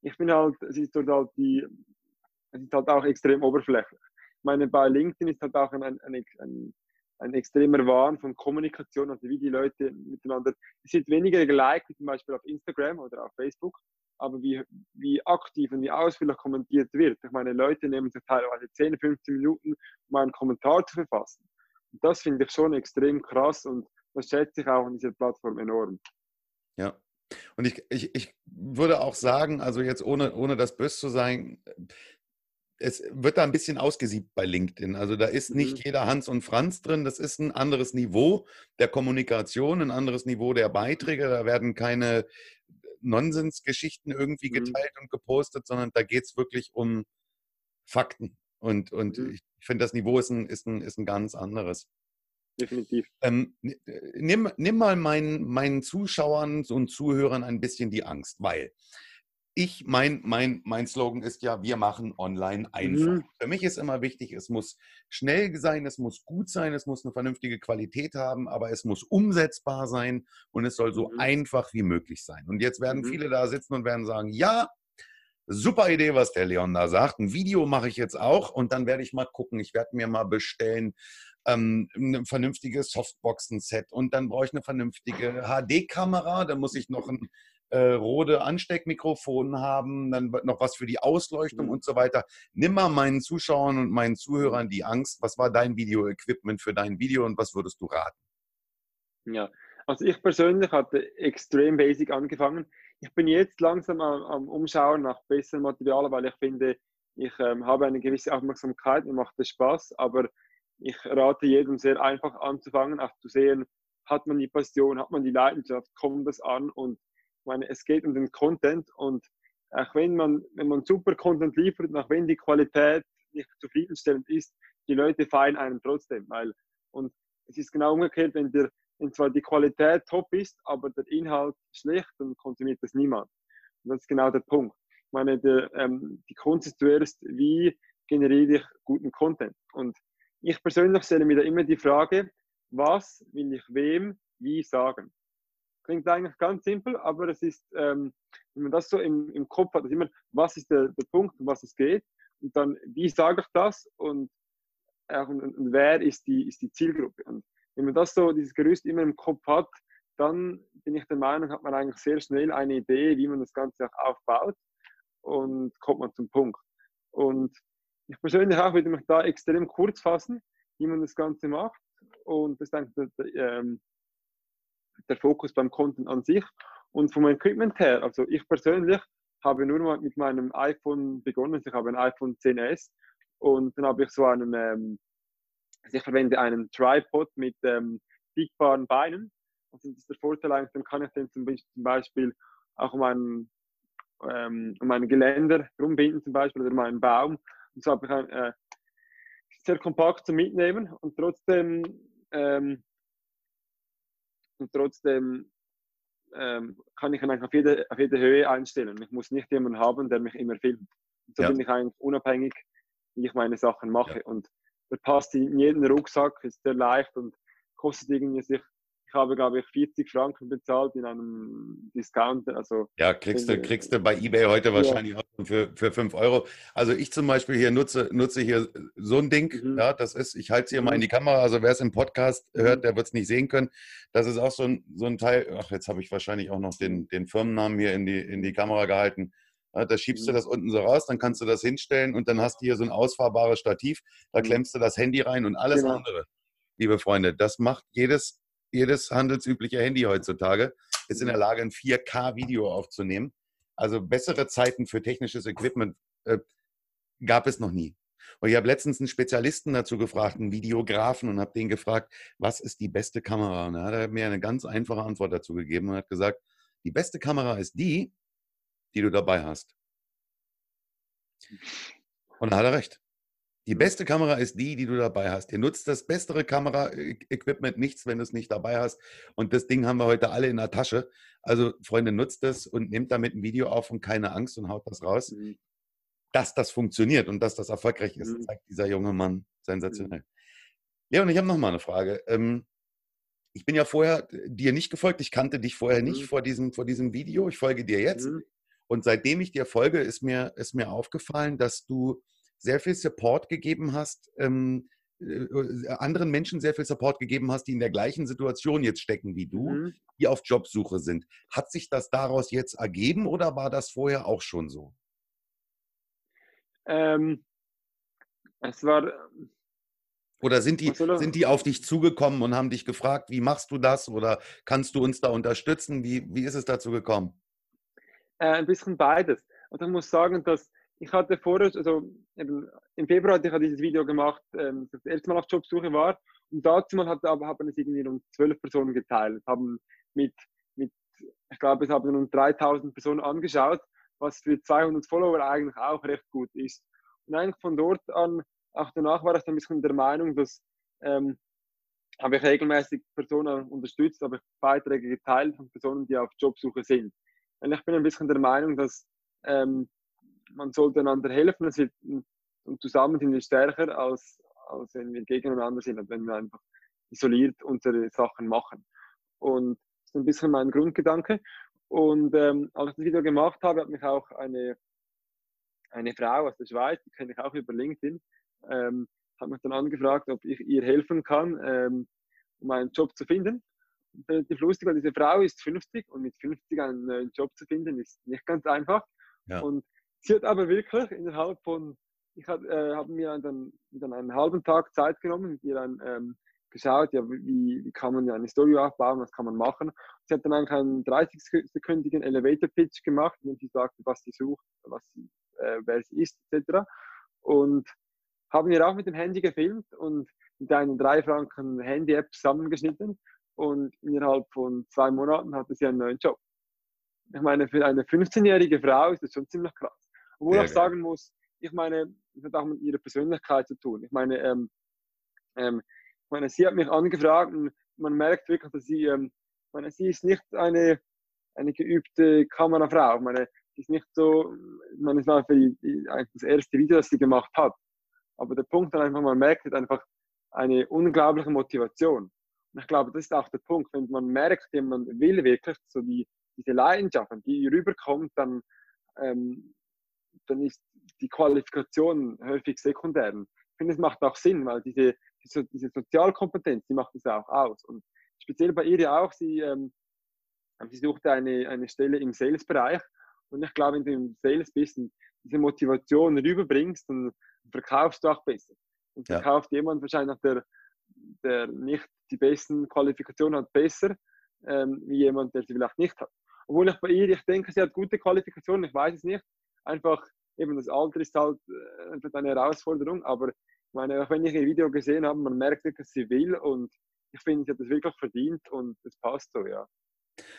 ich finde halt, es ist dort halt die, es ist halt auch extrem oberflächlich. Ich meine, bei LinkedIn ist halt auch ein, ein, ein, ein extremer Wahn von Kommunikation, also wie die Leute miteinander, es sind weniger geliked, wie zum Beispiel auf Instagram oder auf Facebook, aber wie, wie aktiv und wie ausführlich kommentiert wird. Ich meine, Leute nehmen sich teilweise 10, 15 Minuten, um einen Kommentar zu verfassen. Und das finde ich schon extrem krass und das schätze ich auch an dieser Plattform enorm. Ja. Und ich, ich, ich würde auch sagen, also jetzt ohne, ohne das böse zu sein, es wird da ein bisschen ausgesiebt bei LinkedIn. Also da ist nicht mhm. jeder Hans und Franz drin. Das ist ein anderes Niveau der Kommunikation, ein anderes Niveau der Beiträge. Da werden keine Nonsensgeschichten irgendwie mhm. geteilt mhm. und gepostet, sondern da geht es wirklich um Fakten. Und, und mhm. ich finde, das Niveau ist ein, ist, ein, ist ein ganz anderes definitiv. Ähm, äh, nimm, nimm mal meinen, meinen Zuschauern und Zuhörern ein bisschen die Angst, weil ich, mein, mein, mein Slogan ist ja, wir machen online einfach. Mhm. Für mich ist immer wichtig, es muss schnell sein, es muss gut sein, es muss eine vernünftige Qualität haben, aber es muss umsetzbar sein und es soll so mhm. einfach wie möglich sein. Und jetzt werden mhm. viele da sitzen und werden sagen, ja, super Idee, was der Leon da sagt. Ein Video mache ich jetzt auch und dann werde ich mal gucken. Ich werde mir mal bestellen, ähm, ein vernünftiges Softboxen-Set und dann brauche ich eine vernünftige HD-Kamera, dann muss ich noch ein äh, Rode Ansteckmikrofon haben, dann noch was für die Ausleuchtung mhm. und so weiter. Nimm mal meinen Zuschauern und meinen Zuhörern die Angst. Was war dein Video-Equipment für dein Video und was würdest du raten? Ja, also ich persönlich hatte extrem basic angefangen. Ich bin jetzt langsam am, am Umschauen nach besseren Materialien, weil ich finde, ich ähm, habe eine gewisse Aufmerksamkeit, mir macht das Spaß, aber ich rate jedem sehr einfach anzufangen, auch zu sehen, hat man die Passion, hat man die Leidenschaft, kommt das an und ich meine, es geht um den Content und auch wenn man, wenn man super Content liefert, auch wenn die Qualität nicht zufriedenstellend ist, die Leute feiern einen trotzdem, weil und es ist genau umgekehrt, wenn, der, wenn zwar die Qualität top ist, aber der Inhalt schlecht, dann konsumiert das niemand. Und das ist genau der Punkt. Ich meine, der, ähm, die Kunst ist zuerst, wie generiere ich guten Content? Und ich persönlich stelle mir da immer die Frage, was will ich wem wie sagen? Klingt eigentlich ganz simpel, aber es ist, ähm, wenn man das so im, im Kopf hat, ist immer, was ist der, der Punkt, um was es geht und dann, wie sage ich das und, äh, und, und, wer ist die, ist die Zielgruppe? Und wenn man das so, dieses Gerüst immer im Kopf hat, dann bin ich der Meinung, hat man eigentlich sehr schnell eine Idee, wie man das Ganze auch aufbaut und kommt man zum Punkt. Und ich persönlich auch würde mich da extrem kurz fassen, wie man das Ganze macht. Und das ist eigentlich der, ähm, der Fokus beim Content an sich. Und vom Equipment her, also ich persönlich habe nur mal mit meinem iPhone begonnen. Ich habe ein iPhone 10s und dann habe ich so einen, ähm, also ich verwende einen Tripod mit ähm, biegbaren Beinen. Also das ist der Vorteil eigentlich, dann kann ich den zum Beispiel auch um einen, ähm, um Geländer rumbinden zum Beispiel oder um einen Baum und so habe ich äh, sehr kompakt zum Mitnehmen und trotzdem, ähm, und trotzdem ähm, kann ich ihn auf jede, auf jede Höhe einstellen. Ich muss nicht jemanden haben, der mich immer filmt. So ja. bin ich eigentlich unabhängig, wie ich meine Sachen mache. Ja. Und der passt in jeden Rucksack, ist sehr leicht und kostet irgendwie sich habe, glaube ich, 40 Franken bezahlt in einem Discounter. Also ja, kriegst du, kriegst du bei eBay heute ja. wahrscheinlich auch für, für 5 Euro. Also ich zum Beispiel hier nutze, nutze hier so ein Ding. Mhm. Ja, das ist, ich halte es hier mhm. mal in die Kamera. Also wer es im Podcast mhm. hört, der wird es nicht sehen können. Das ist auch so ein, so ein Teil. Ach, jetzt habe ich wahrscheinlich auch noch den, den Firmennamen hier in die, in die Kamera gehalten. Ja, da schiebst du mhm. das unten so raus, dann kannst du das hinstellen und dann hast du hier so ein ausfahrbares Stativ. Da mhm. klemmst du das Handy rein und alles genau. andere liebe Freunde. Das macht jedes jedes handelsübliche Handy heutzutage ist in der Lage, ein 4K-Video aufzunehmen. Also bessere Zeiten für technisches Equipment äh, gab es noch nie. Und ich habe letztens einen Spezialisten dazu gefragt, einen Videografen, und habe den gefragt, was ist die beste Kamera? Und er hat mir eine ganz einfache Antwort dazu gegeben und hat gesagt, die beste Kamera ist die, die du dabei hast. Und da hat er recht. Die beste Kamera ist die, die du dabei hast. Ihr nutzt das bessere Kamera-Equipment nichts, wenn du es nicht dabei hast. Und das Ding haben wir heute alle in der Tasche. Also, Freunde, nutzt das und nehmt damit ein Video auf und keine Angst und haut das raus. Mhm. Dass das funktioniert und dass das erfolgreich ist, mhm. zeigt dieser junge Mann mhm. sensationell. Mhm. Leon, ich habe noch mal eine Frage. Ähm, ich bin ja vorher dir nicht gefolgt. Ich kannte dich vorher nicht mhm. vor, diesem, vor diesem Video. Ich folge dir jetzt. Mhm. Und seitdem ich dir folge, ist mir, ist mir aufgefallen, dass du sehr viel Support gegeben hast, ähm, äh, äh, anderen Menschen sehr viel Support gegeben hast, die in der gleichen Situation jetzt stecken wie du, mhm. die auf Jobsuche sind. Hat sich das daraus jetzt ergeben oder war das vorher auch schon so? Ähm, es war. Oder sind die, sind die auf dich zugekommen und haben dich gefragt, wie machst du das oder kannst du uns da unterstützen? Wie, wie ist es dazu gekommen? Äh, ein bisschen beides. Und ich muss sagen, dass ich hatte vorher, also eben, im Februar hatte ich dieses Video gemacht, ähm, das erste Mal auf Jobsuche war. Und dazu mal hat, haben es irgendwie rund zwölf Personen geteilt, haben mit, mit, ich glaube, es haben rund 3000 Personen angeschaut, was für 200 Follower eigentlich auch recht gut ist. Und eigentlich von dort an, auch danach war ich dann ein bisschen der Meinung, dass ähm, habe ich regelmäßig Personen unterstützt, habe ich Beiträge geteilt von Personen, die auf Jobsuche sind. Und ich bin ein bisschen der Meinung, dass ähm, man sollte einander helfen wird, und zusammen sind wir stärker, als, als wenn wir gegeneinander sind und wenn wir einfach isoliert unsere Sachen machen. Und das ist ein bisschen mein Grundgedanke. Und ähm, als ich das Video gemacht habe, hat mich auch eine, eine Frau aus der Schweiz, die kenne ich auch über LinkedIn, ähm, hat mich dann angefragt, ob ich ihr helfen kann, ähm, um einen Job zu finden. Relativ lustig, weil diese Frau ist 50 und mit 50 einen neuen Job zu finden, ist nicht ganz einfach. Ja. Und Sie hat aber wirklich innerhalb von, ich habe äh, hab mir dann, dann einen halben Tag Zeit genommen, mit ihr dann ähm, geschaut, ja, wie, wie kann man ja eine Story aufbauen, was kann man machen. Sie hat dann eigentlich einen 30-sekündigen Elevator-Pitch gemacht, dem sie sagte, was sie sucht, was sie, äh, wer sie ist, etc. Und haben wir auch mit dem Handy gefilmt und mit einem 3 Franken Handy-App zusammengeschnitten und innerhalb von zwei Monaten hatte sie einen neuen Job. Ich meine, für eine 15-jährige Frau ist das schon ziemlich krass. Obwohl ich sagen muss, ich meine, das hat auch mit ihrer Persönlichkeit zu tun. Ich meine, ähm, ähm, ich meine, sie hat mich angefragt und man merkt wirklich, dass sie, ähm, ich meine, sie ist nicht eine, eine geübte Kamerafrau. Ich meine, sie ist nicht so, ich meine, es war für die, die, das erste Video, das sie gemacht hat. Aber der Punkt dann einfach, man merkt einfach eine unglaubliche Motivation. Und ich glaube, das ist auch der Punkt, wenn man merkt, jemand will wirklich so die, diese Leidenschaft, die rüberkommt, dann ähm, dann ist die Qualifikation häufig sekundär. Ich finde, es macht auch Sinn, weil diese, diese, Sozialkompetenz, die macht es auch aus. Und speziell bei ihr ja auch, sie, ähm, sie suchte eine, eine Stelle im Sales-Bereich. Und ich glaube, wenn du im Sales bist und diese Motivation rüberbringst, dann verkaufst du auch besser. Und verkauft ja. jemand wahrscheinlich, der, der nicht die besten Qualifikationen hat, besser, ähm, wie jemand, der sie vielleicht nicht hat. Obwohl ich bei ihr, ich denke, sie hat gute Qualifikationen, ich weiß es nicht einfach eben das Alter ist halt äh, eine Herausforderung, aber ich meine, auch wenn ich ein Video gesehen habe, man merkt wirklich, dass sie will und ich finde, sie hat das wirklich verdient und es passt so, ja.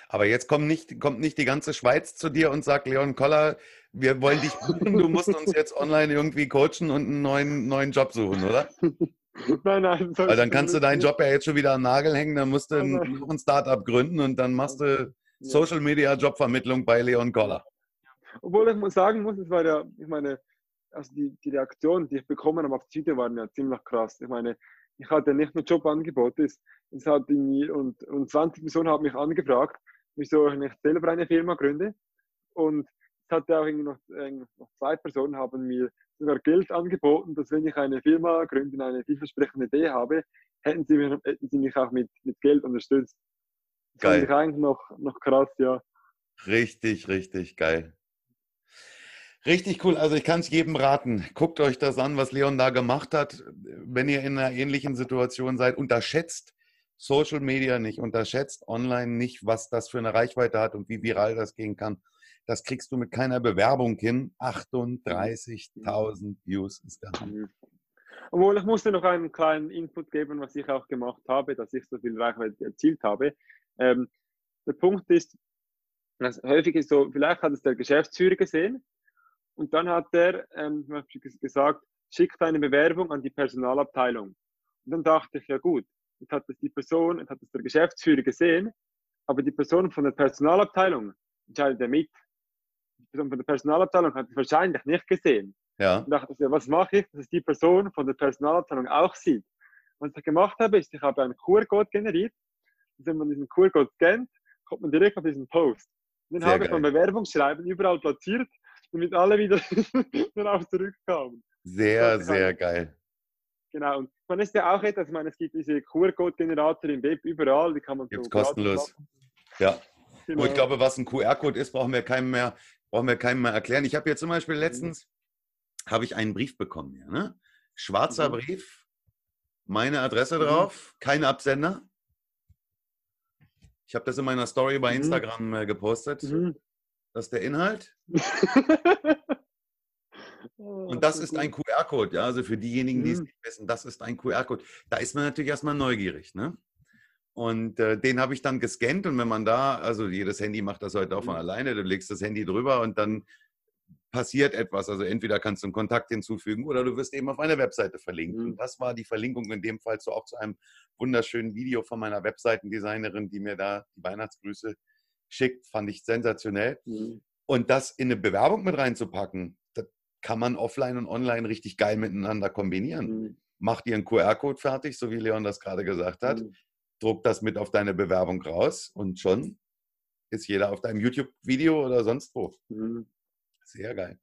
Aber jetzt kommt nicht, kommt nicht die ganze Schweiz zu dir und sagt, Leon Koller, wir wollen dich buchen, du musst uns jetzt online irgendwie coachen und einen neuen, neuen Job suchen, oder? Nein, nein. Weil dann kannst du deinen Job ja jetzt schon wieder am Nagel hängen, dann musst du noch ein Startup gründen und dann machst du Social Media Jobvermittlung bei Leon Koller. Obwohl ich sagen muss, es war ja, ich meine, also die, die Reaktionen, die ich bekommen habe auf Video, waren ja ziemlich krass. Ich meine, ich hatte nicht nur Jobangebote, es, es hat irgendwie, und, und 20 Personen haben mich angefragt, wieso ich nicht selber eine Firma gründe. Und es hatte auch irgendwie noch, irgendwie noch zwei Personen haben mir sogar Geld angeboten, dass wenn ich eine Firma gründe, eine vielversprechende Idee habe, hätten sie mich, hätten sie mich auch mit, mit Geld unterstützt. Das geil. fand ich eigentlich noch, noch krass, ja. Richtig, richtig geil. Richtig cool. Also ich kann es jedem raten. Guckt euch das an, was Leon da gemacht hat. Wenn ihr in einer ähnlichen Situation seid, unterschätzt Social Media nicht, unterschätzt online nicht, was das für eine Reichweite hat und wie viral das gehen kann. Das kriegst du mit keiner Bewerbung hin. 38.000 Views ist der Hammer. Obwohl, ich musste noch einen kleinen Input geben, was ich auch gemacht habe, dass ich so viel Reichweite erzielt habe. Ähm, der Punkt ist, dass häufig ist so, vielleicht hat es der Geschäftsführer gesehen und dann hat er ähm, gesagt, schick deine Bewerbung an die Personalabteilung. Und dann dachte ich, ja gut, jetzt hat es die Person, jetzt hat es der Geschäftsführer gesehen, aber die Person von der Personalabteilung entscheidet ja mit. Die Person von der Personalabteilung hat es wahrscheinlich nicht gesehen. Ja. Und dachte ich, ja, was mache ich, dass es die Person von der Personalabteilung auch sieht? Was ich gemacht habe, ist, ich habe einen QR-Code generiert. Und wenn man diesen QR-Code scannt, kommt man direkt auf diesen Post. Und den habe ich beim Bewerbungsschreiben überall platziert damit alle wieder darauf zurückkamen. Sehr, sehr geil. Genau, und man ist ja auch etwas, ich meine, es gibt diese QR-Code-Generator im Web überall, die kann man Gibt's so kostenlos. Ja. Genau. Und ich glaube, was ein QR-Code ist, brauchen wir keinem mehr, brauchen wir keinem mehr erklären. Ich habe jetzt zum Beispiel letztens habe ich einen Brief bekommen, ja, ne? Schwarzer mhm. Brief, meine Adresse mhm. drauf, kein Absender. Ich habe das in meiner Story bei mhm. Instagram äh, gepostet. Das ist der Inhalt. Oh, Und das ist ein QR-Code, ja. Also für diejenigen, die es mhm. nicht wissen, das ist ein QR-Code. Da ist man natürlich erstmal neugierig, ne? Und äh, den habe ich dann gescannt und wenn man da, also jedes Handy macht das heute auch von mhm. alleine, du legst das Handy drüber und dann passiert etwas. Also entweder kannst du einen Kontakt hinzufügen oder du wirst eben auf eine Webseite verlinkt. Mhm. Und das war die Verlinkung in dem Fall so auch zu einem wunderschönen Video von meiner Webseitendesignerin, die mir da die Weihnachtsgrüße schickt, fand ich sensationell. Mhm. Und das in eine Bewerbung mit reinzupacken, das kann man offline und online richtig geil miteinander kombinieren. Mhm. Mach dir einen QR-Code fertig, so wie Leon das gerade gesagt hat. Mhm. Druck das mit auf deine Bewerbung raus und schon ist jeder auf deinem YouTube-Video oder sonst wo. Mhm. Sehr geil.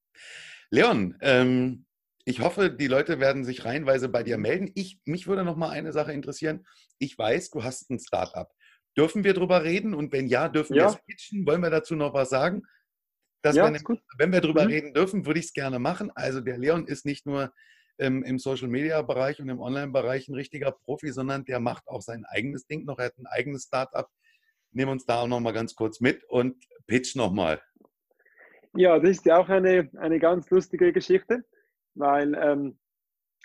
Leon, ähm, ich hoffe, die Leute werden sich reihenweise bei dir melden. Ich, mich würde noch mal eine Sache interessieren. Ich weiß, du hast ein Startup. Dürfen wir darüber reden? Und wenn ja, dürfen ja. wir es pitchen? Wollen wir dazu noch was sagen? Dass ja, wir, wenn wir darüber mhm. reden dürfen, würde ich es gerne machen. Also der Leon ist nicht nur ähm, im Social-Media-Bereich und im Online-Bereich ein richtiger Profi, sondern der macht auch sein eigenes Ding noch. Er hat ein eigenes Startup. Nehmen uns da auch noch mal ganz kurz mit und pitch noch mal. Ja, das ist ja auch eine, eine ganz lustige Geschichte, weil ähm,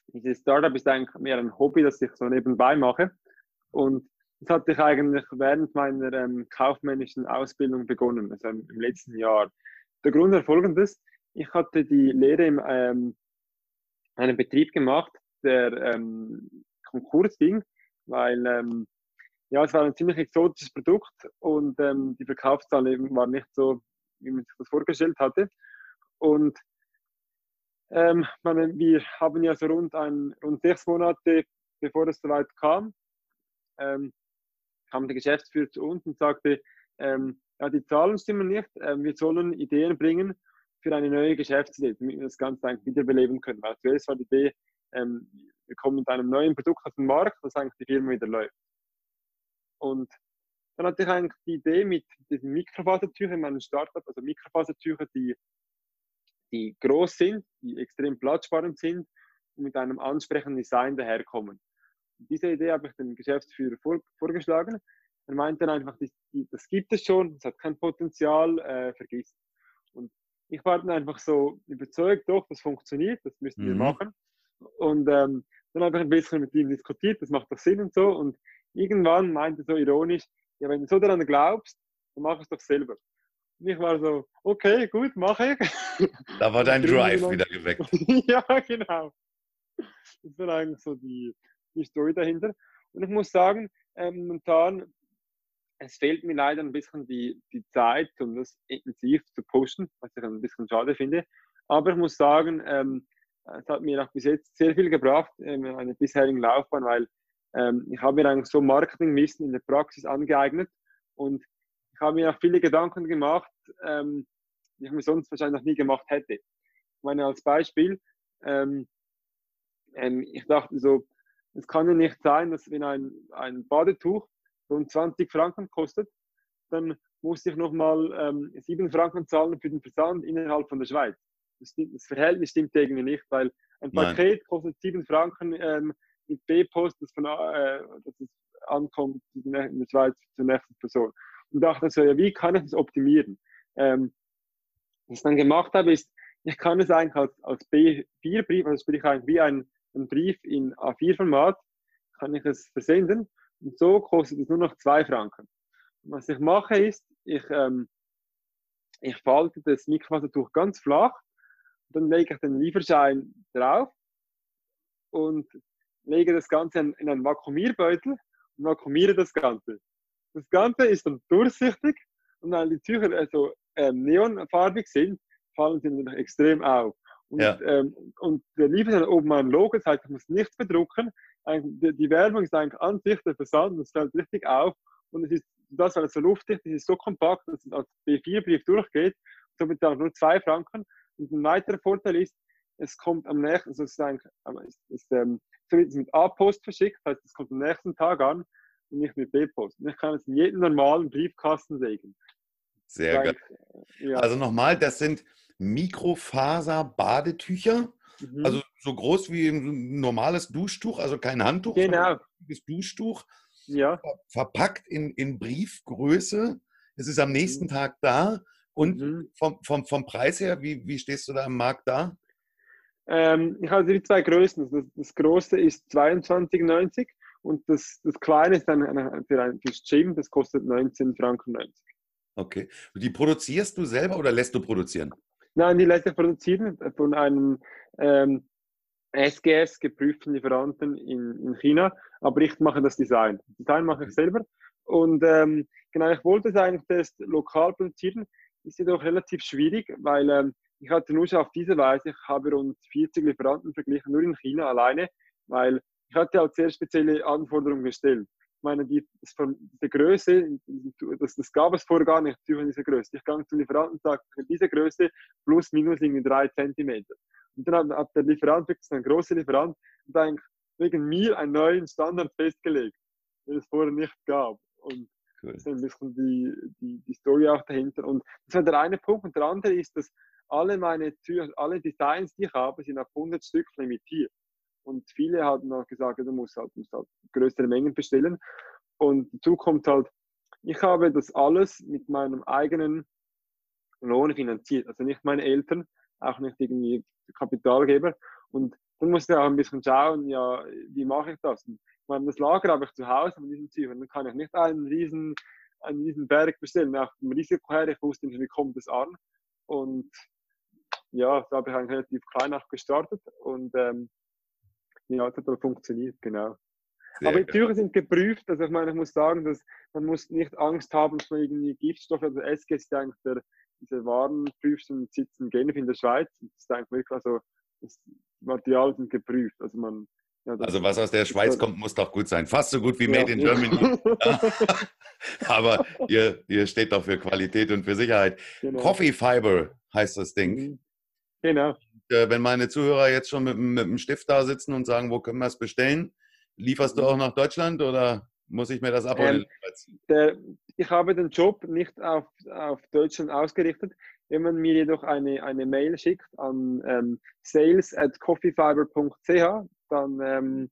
dieses Startup ist eigentlich mehr ein Hobby, das ich so nebenbei mache. Und das hatte ich eigentlich während meiner ähm, kaufmännischen Ausbildung begonnen, also im, letzten Jahr. Der Grund war folgendes. Ich hatte die Lehre in ähm, einem Betrieb gemacht, der ähm, Konkurs ging, weil ähm, ja, es war ein ziemlich exotisches Produkt und ähm, die Verkaufszahl eben war nicht so, wie man sich das vorgestellt hatte. Und ähm, meine, wir haben ja so rund, ein, rund sechs Monate, bevor es soweit kam, ähm, kam der Geschäftsführer zu uns und sagte, ähm, ja, die Zahlen stimmen nicht, ähm, wir sollen Ideen bringen für eine neue Geschäftsidee, damit wir das Ganze wiederbeleben können. Weil zuerst war die Idee, ähm, wir kommen mit einem neuen Produkt auf den Markt, dass eigentlich die Firma wieder läuft. Und dann hatte ich eigentlich die Idee mit diesen Mikrofasertüchern in meinem Startup, also Mikrofasertücher, die, die groß sind, die extrem platzsparend sind und mit einem ansprechenden Design daherkommen. Diese Idee habe ich dem Geschäftsführer vor, vorgeschlagen. Er meinte dann einfach, das, das gibt es schon, es hat kein Potenzial, äh, vergiss. Und ich war dann einfach so überzeugt, doch, das funktioniert, das müssen wir mhm. machen. Und ähm, dann habe ich ein bisschen mit ihm diskutiert, das macht doch Sinn und so. Und irgendwann meinte so ironisch, ja, wenn du so daran glaubst, dann mach es doch selber. Und ich war so, okay, gut, mache ich. Da war dein Drive wieder geweckt. ja, genau. Das war eigentlich so die, die Story dahinter. Und ich muss sagen, ähm, momentan, es fehlt mir leider ein bisschen die, die Zeit, um das intensiv zu posten, was ich ein bisschen schade finde. Aber ich muss sagen, ähm, es hat mir auch bis jetzt sehr viel gebracht, ähm, eine bisherigen Laufbahn, weil ähm, ich habe mir eigentlich so Marketingwissen in der Praxis angeeignet und ich habe mir auch viele Gedanken gemacht, ähm, die ich mir sonst wahrscheinlich noch nie gemacht hätte. Ich meine, als Beispiel, ähm, ähm, ich dachte so, es kann ja nicht sein, dass wenn ein, ein Badetuch rund 20 Franken kostet, dann muss ich nochmal ähm, 7 Franken zahlen für den Versand innerhalb von der Schweiz. Das, das Verhältnis stimmt irgendwie nicht, weil ein Paket Nein. kostet 7 Franken ähm, mit B-Post, das, äh, dass es ankommt in der Schweiz zur nächsten Person. Und dachte so, ja, wie kann ich das optimieren? Ähm, was ich dann gemacht habe, ist, ich kann es eigentlich als, als B4-Brief, also sprich eigentlich wie ein, ein Brief in A4-Format, kann ich es versenden und so kostet es nur noch 2 Franken. Und was ich mache ist, ich, ähm, ich falte das Mikrofasertuch ganz flach, dann lege ich den Lieferschein drauf und lege das Ganze in einen Vakuumierbeutel und vakuumiere das Ganze. Das Ganze ist dann durchsichtig und weil die Tücher also ähm, neonfarbig sind, fallen sie natürlich extrem auf. Und, ja. ähm, und der liefert dann oben ein Logo, das heißt, ich muss nichts bedrucken. Die, die Werbung ist eigentlich an sich der Versand, das fällt richtig auf. Und es ist das, weil es so luftig ist, ist so kompakt, dass es als B4-Brief durchgeht. Somit auch nur zwei Franken. Und ein weiterer Vorteil ist, es kommt am nächsten, also es ist eigentlich, es ist, ähm, so wird es mit A-Post verschickt, heißt, es kommt am nächsten Tag an und nicht mit B-Post. Und ich kann es in jeden normalen Briefkasten legen. Sehr geil. Ja. Also nochmal, das sind Mikrofaser-Badetücher, mhm. also so groß wie ein normales Duschtuch, also kein Handtuch, genau. das Duschtuch, ja. verpackt in, in Briefgröße. Es ist am nächsten mhm. Tag da. Und mhm. vom, vom, vom Preis her, wie, wie stehst du da am Markt da? Ähm, ich habe die zwei Größen. Das, das große ist 22,90 und das, das kleine ist dann für ein fürs Gym, das kostet 19,90 Franken. Okay. Die produzierst du selber oder lässt du produzieren? Nein, die ich produzieren von einem ähm, SGS geprüften Lieferanten in, in China, aber ich mache das Design. Design mache ich selber. Und ähm, genau, ich wollte es eigentlich das lokal produzieren, ist jedoch relativ schwierig, weil ähm, ich hatte nur auf diese Weise, ich habe rund 40 Lieferanten verglichen, nur in China alleine, weil ich hatte halt sehr spezielle Anforderungen gestellt. Ich meine, die, das, die Größe, das, das gab es vorher gar nicht, diese Größe. Ich ging zum Lieferanten und sage, diese Größe plus minus irgendwie drei Zentimeter. Und dann hat, der Lieferant, wirklich ein großer Lieferant, eigentlich wegen mir einen neuen Standard festgelegt, den es vorher nicht gab. Und cool. das ist ein bisschen die, die, die Story auch dahinter. Und das war der eine Punkt. Und der andere ist, dass alle meine Türen, alle Designs, die ich habe, sind auf 100 Stück limitiert. Und viele haben auch gesagt, du musst halt, musst halt größere Mengen bestellen. Und dazu kommt halt, ich habe das alles mit meinem eigenen Lohn finanziert. Also nicht meine Eltern, auch nicht irgendwie Kapitalgeber. Und dann musste ich auch ein bisschen schauen, ja, wie mache ich das? Ich meine, das Lager habe ich zu Hause mit diesen Zügen. Dann kann ich nicht einen riesen, einen riesen Berg bestellen. Nach dem Risiko her, ich wusste nicht, wie kommt das an. Und ja, da habe ich eigentlich relativ klein auch gestartet und ähm, ja, es hat dann funktioniert, genau. Sehr Aber die Türen sind geprüft, also ich meine, ich muss sagen, dass man muss nicht Angst haben, dass man irgendwie Giftstoffe, also SG ist eigentlich der, diese Warenprüfungen sitzen Genf in der Schweiz, das ist eigentlich wirklich, also das Material sind geprüft, also man ja, also was aus der Schweiz kommt, muss doch gut sein. Fast so gut wie Made in Germany. Aber ihr, ihr steht doch für Qualität und für Sicherheit. Genau. Coffee Fiber heißt das Ding. Genau. Und, äh, wenn meine Zuhörer jetzt schon mit, mit dem Stift da sitzen und sagen, wo können wir es bestellen, lieferst du auch nach Deutschland oder muss ich mir das abholen? Ähm, ich habe den Job nicht auf, auf Deutschland ausgerichtet. Wenn man mir jedoch eine, eine Mail schickt an ähm, sales at coffeefiber.ch, dann, ähm,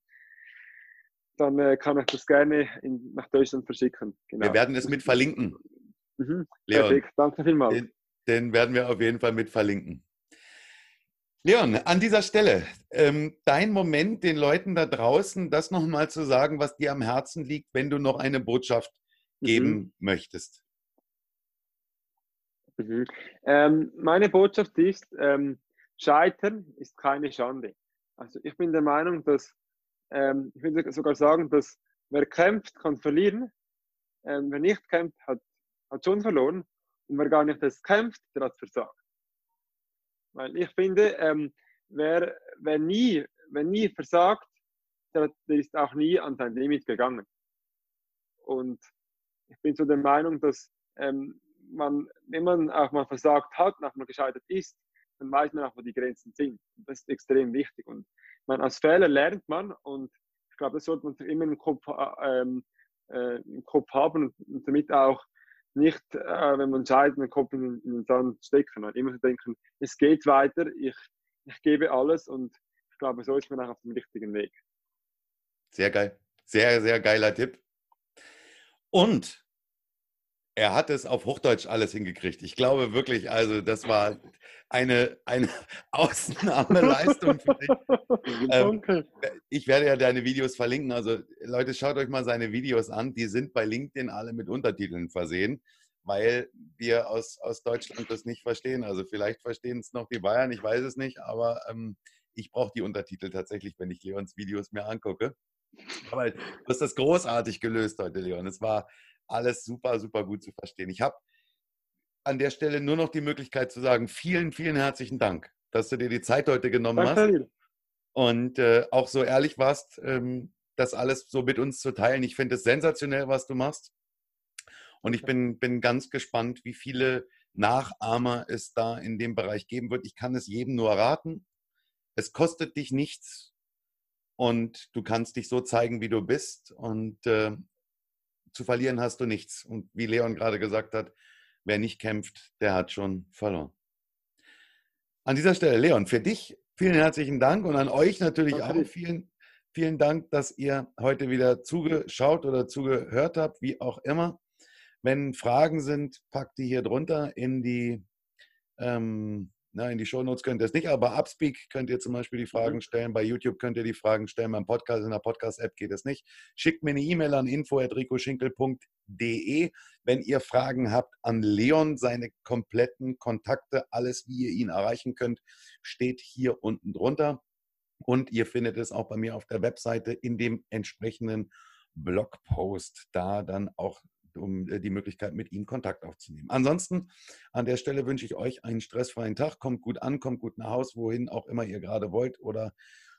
dann äh, kann ich das gerne in, nach Deutschland verschicken. Genau. Wir werden es mit verlinken. Mhm, Leon, perfekt, danke vielmals. Den, den werden wir auf jeden Fall mit verlinken. Leon, an dieser Stelle, ähm, dein Moment, den Leuten da draußen das nochmal zu sagen, was dir am Herzen liegt, wenn du noch eine Botschaft geben mhm. möchtest. Mhm. Ähm, meine Botschaft ist, ähm, Scheitern ist keine Schande. Also ich bin der Meinung, dass, ähm, ich würde sogar sagen, dass wer kämpft, kann verlieren. Ähm, wer nicht kämpft, hat, hat schon verloren. Und wer gar nicht das kämpft, der hat versagt. Weil ich finde, ähm, wer, wer, nie, wer nie versagt, der, der ist auch nie an sein Limit gegangen. Und ich bin so der Meinung, dass ähm, man, wenn man auch mal versagt hat, nachdem man gescheitert ist, dann weiß man auch, wo die Grenzen sind. Und das ist extrem wichtig. Und man, aus Fehlern lernt man und ich glaube, das sollte man immer im Kopf, äh, ähm, äh, im Kopf haben und, und, damit auch nicht, äh, wenn man scheitert, den Kopf in, in, den Sand stecken. Und immer so denken, es geht weiter, ich, ich gebe alles und ich glaube, so ist man auch auf dem richtigen Weg. Sehr geil. Sehr, sehr geiler Tipp. Und er hat es auf Hochdeutsch alles hingekriegt. Ich glaube wirklich, also das war eine, eine Ausnahmeleistung für dich. Ähm, ich werde ja deine Videos verlinken. Also Leute, schaut euch mal seine Videos an. Die sind bei LinkedIn alle mit Untertiteln versehen, weil wir aus, aus Deutschland das nicht verstehen. Also vielleicht verstehen es noch die Bayern, ich weiß es nicht, aber ähm, ich brauche die Untertitel tatsächlich, wenn ich Leons Videos mir angucke. Aber du hast das großartig gelöst heute, Leon. Es war alles super, super gut zu verstehen. Ich habe an der Stelle nur noch die Möglichkeit zu sagen, vielen, vielen herzlichen Dank, dass du dir die Zeit heute genommen Danke. hast und äh, auch so ehrlich warst, ähm, das alles so mit uns zu teilen. Ich finde es sensationell, was du machst. Und ich bin, bin ganz gespannt, wie viele Nachahmer es da in dem Bereich geben wird. Ich kann es jedem nur raten. Es kostet dich nichts und du kannst dich so zeigen, wie du bist. Und äh, zu verlieren hast du nichts. Und wie Leon gerade gesagt hat, wer nicht kämpft, der hat schon verloren. An dieser Stelle, Leon, für dich vielen herzlichen Dank und an euch natürlich auch vielen, vielen Dank, dass ihr heute wieder zugeschaut oder zugehört habt, wie auch immer. Wenn Fragen sind, packt die hier drunter in die ähm, na, in die Shownotes könnt ihr es nicht, aber bei Upspeak könnt ihr zum Beispiel die mhm. Fragen stellen. Bei YouTube könnt ihr die Fragen stellen. Beim Podcast, in der Podcast-App geht es nicht. Schickt mir eine E-Mail an info.ricoschinkel.de. Wenn ihr Fragen habt an Leon, seine kompletten Kontakte, alles, wie ihr ihn erreichen könnt, steht hier unten drunter. Und ihr findet es auch bei mir auf der Webseite in dem entsprechenden Blogpost. Da dann auch um äh, die Möglichkeit, mit ihm Kontakt aufzunehmen. Ansonsten an der Stelle wünsche ich euch einen stressfreien Tag. Kommt gut an, kommt gut nach Hause, wohin auch immer ihr gerade wollt oder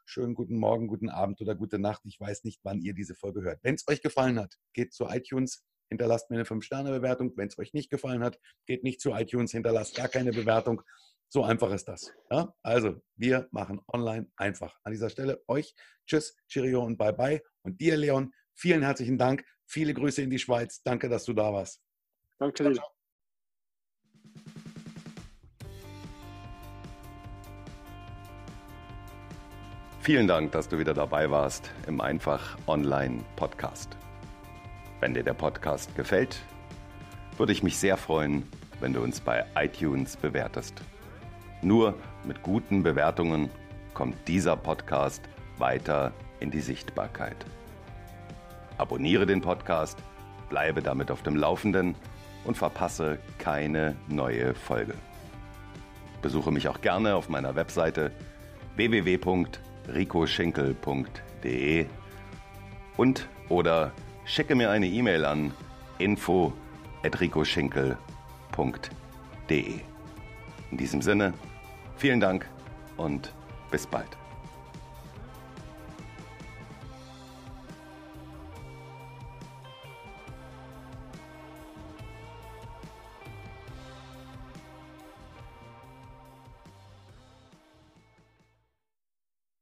schönen guten Morgen, guten Abend oder gute Nacht. Ich weiß nicht, wann ihr diese Folge hört. Wenn es euch gefallen hat, geht zu iTunes, hinterlasst mir eine 5-Sterne-Bewertung. Wenn es euch nicht gefallen hat, geht nicht zu iTunes, hinterlasst gar keine Bewertung. So einfach ist das. Ja? Also, wir machen online einfach. An dieser Stelle euch Tschüss, Cheerio und Bye Bye. Und dir, Leon, vielen herzlichen Dank Viele Grüße in die Schweiz. Danke, dass du da warst. Danke dir. Vielen Dank, dass du wieder dabei warst im Einfach Online Podcast. Wenn dir der Podcast gefällt, würde ich mich sehr freuen, wenn du uns bei iTunes bewertest. Nur mit guten Bewertungen kommt dieser Podcast weiter in die Sichtbarkeit. Abonniere den Podcast, bleibe damit auf dem Laufenden und verpasse keine neue Folge. Besuche mich auch gerne auf meiner Webseite www.ricoschinkel.de und oder schicke mir eine E-Mail an info@ricoschinkel.de. In diesem Sinne, vielen Dank und bis bald.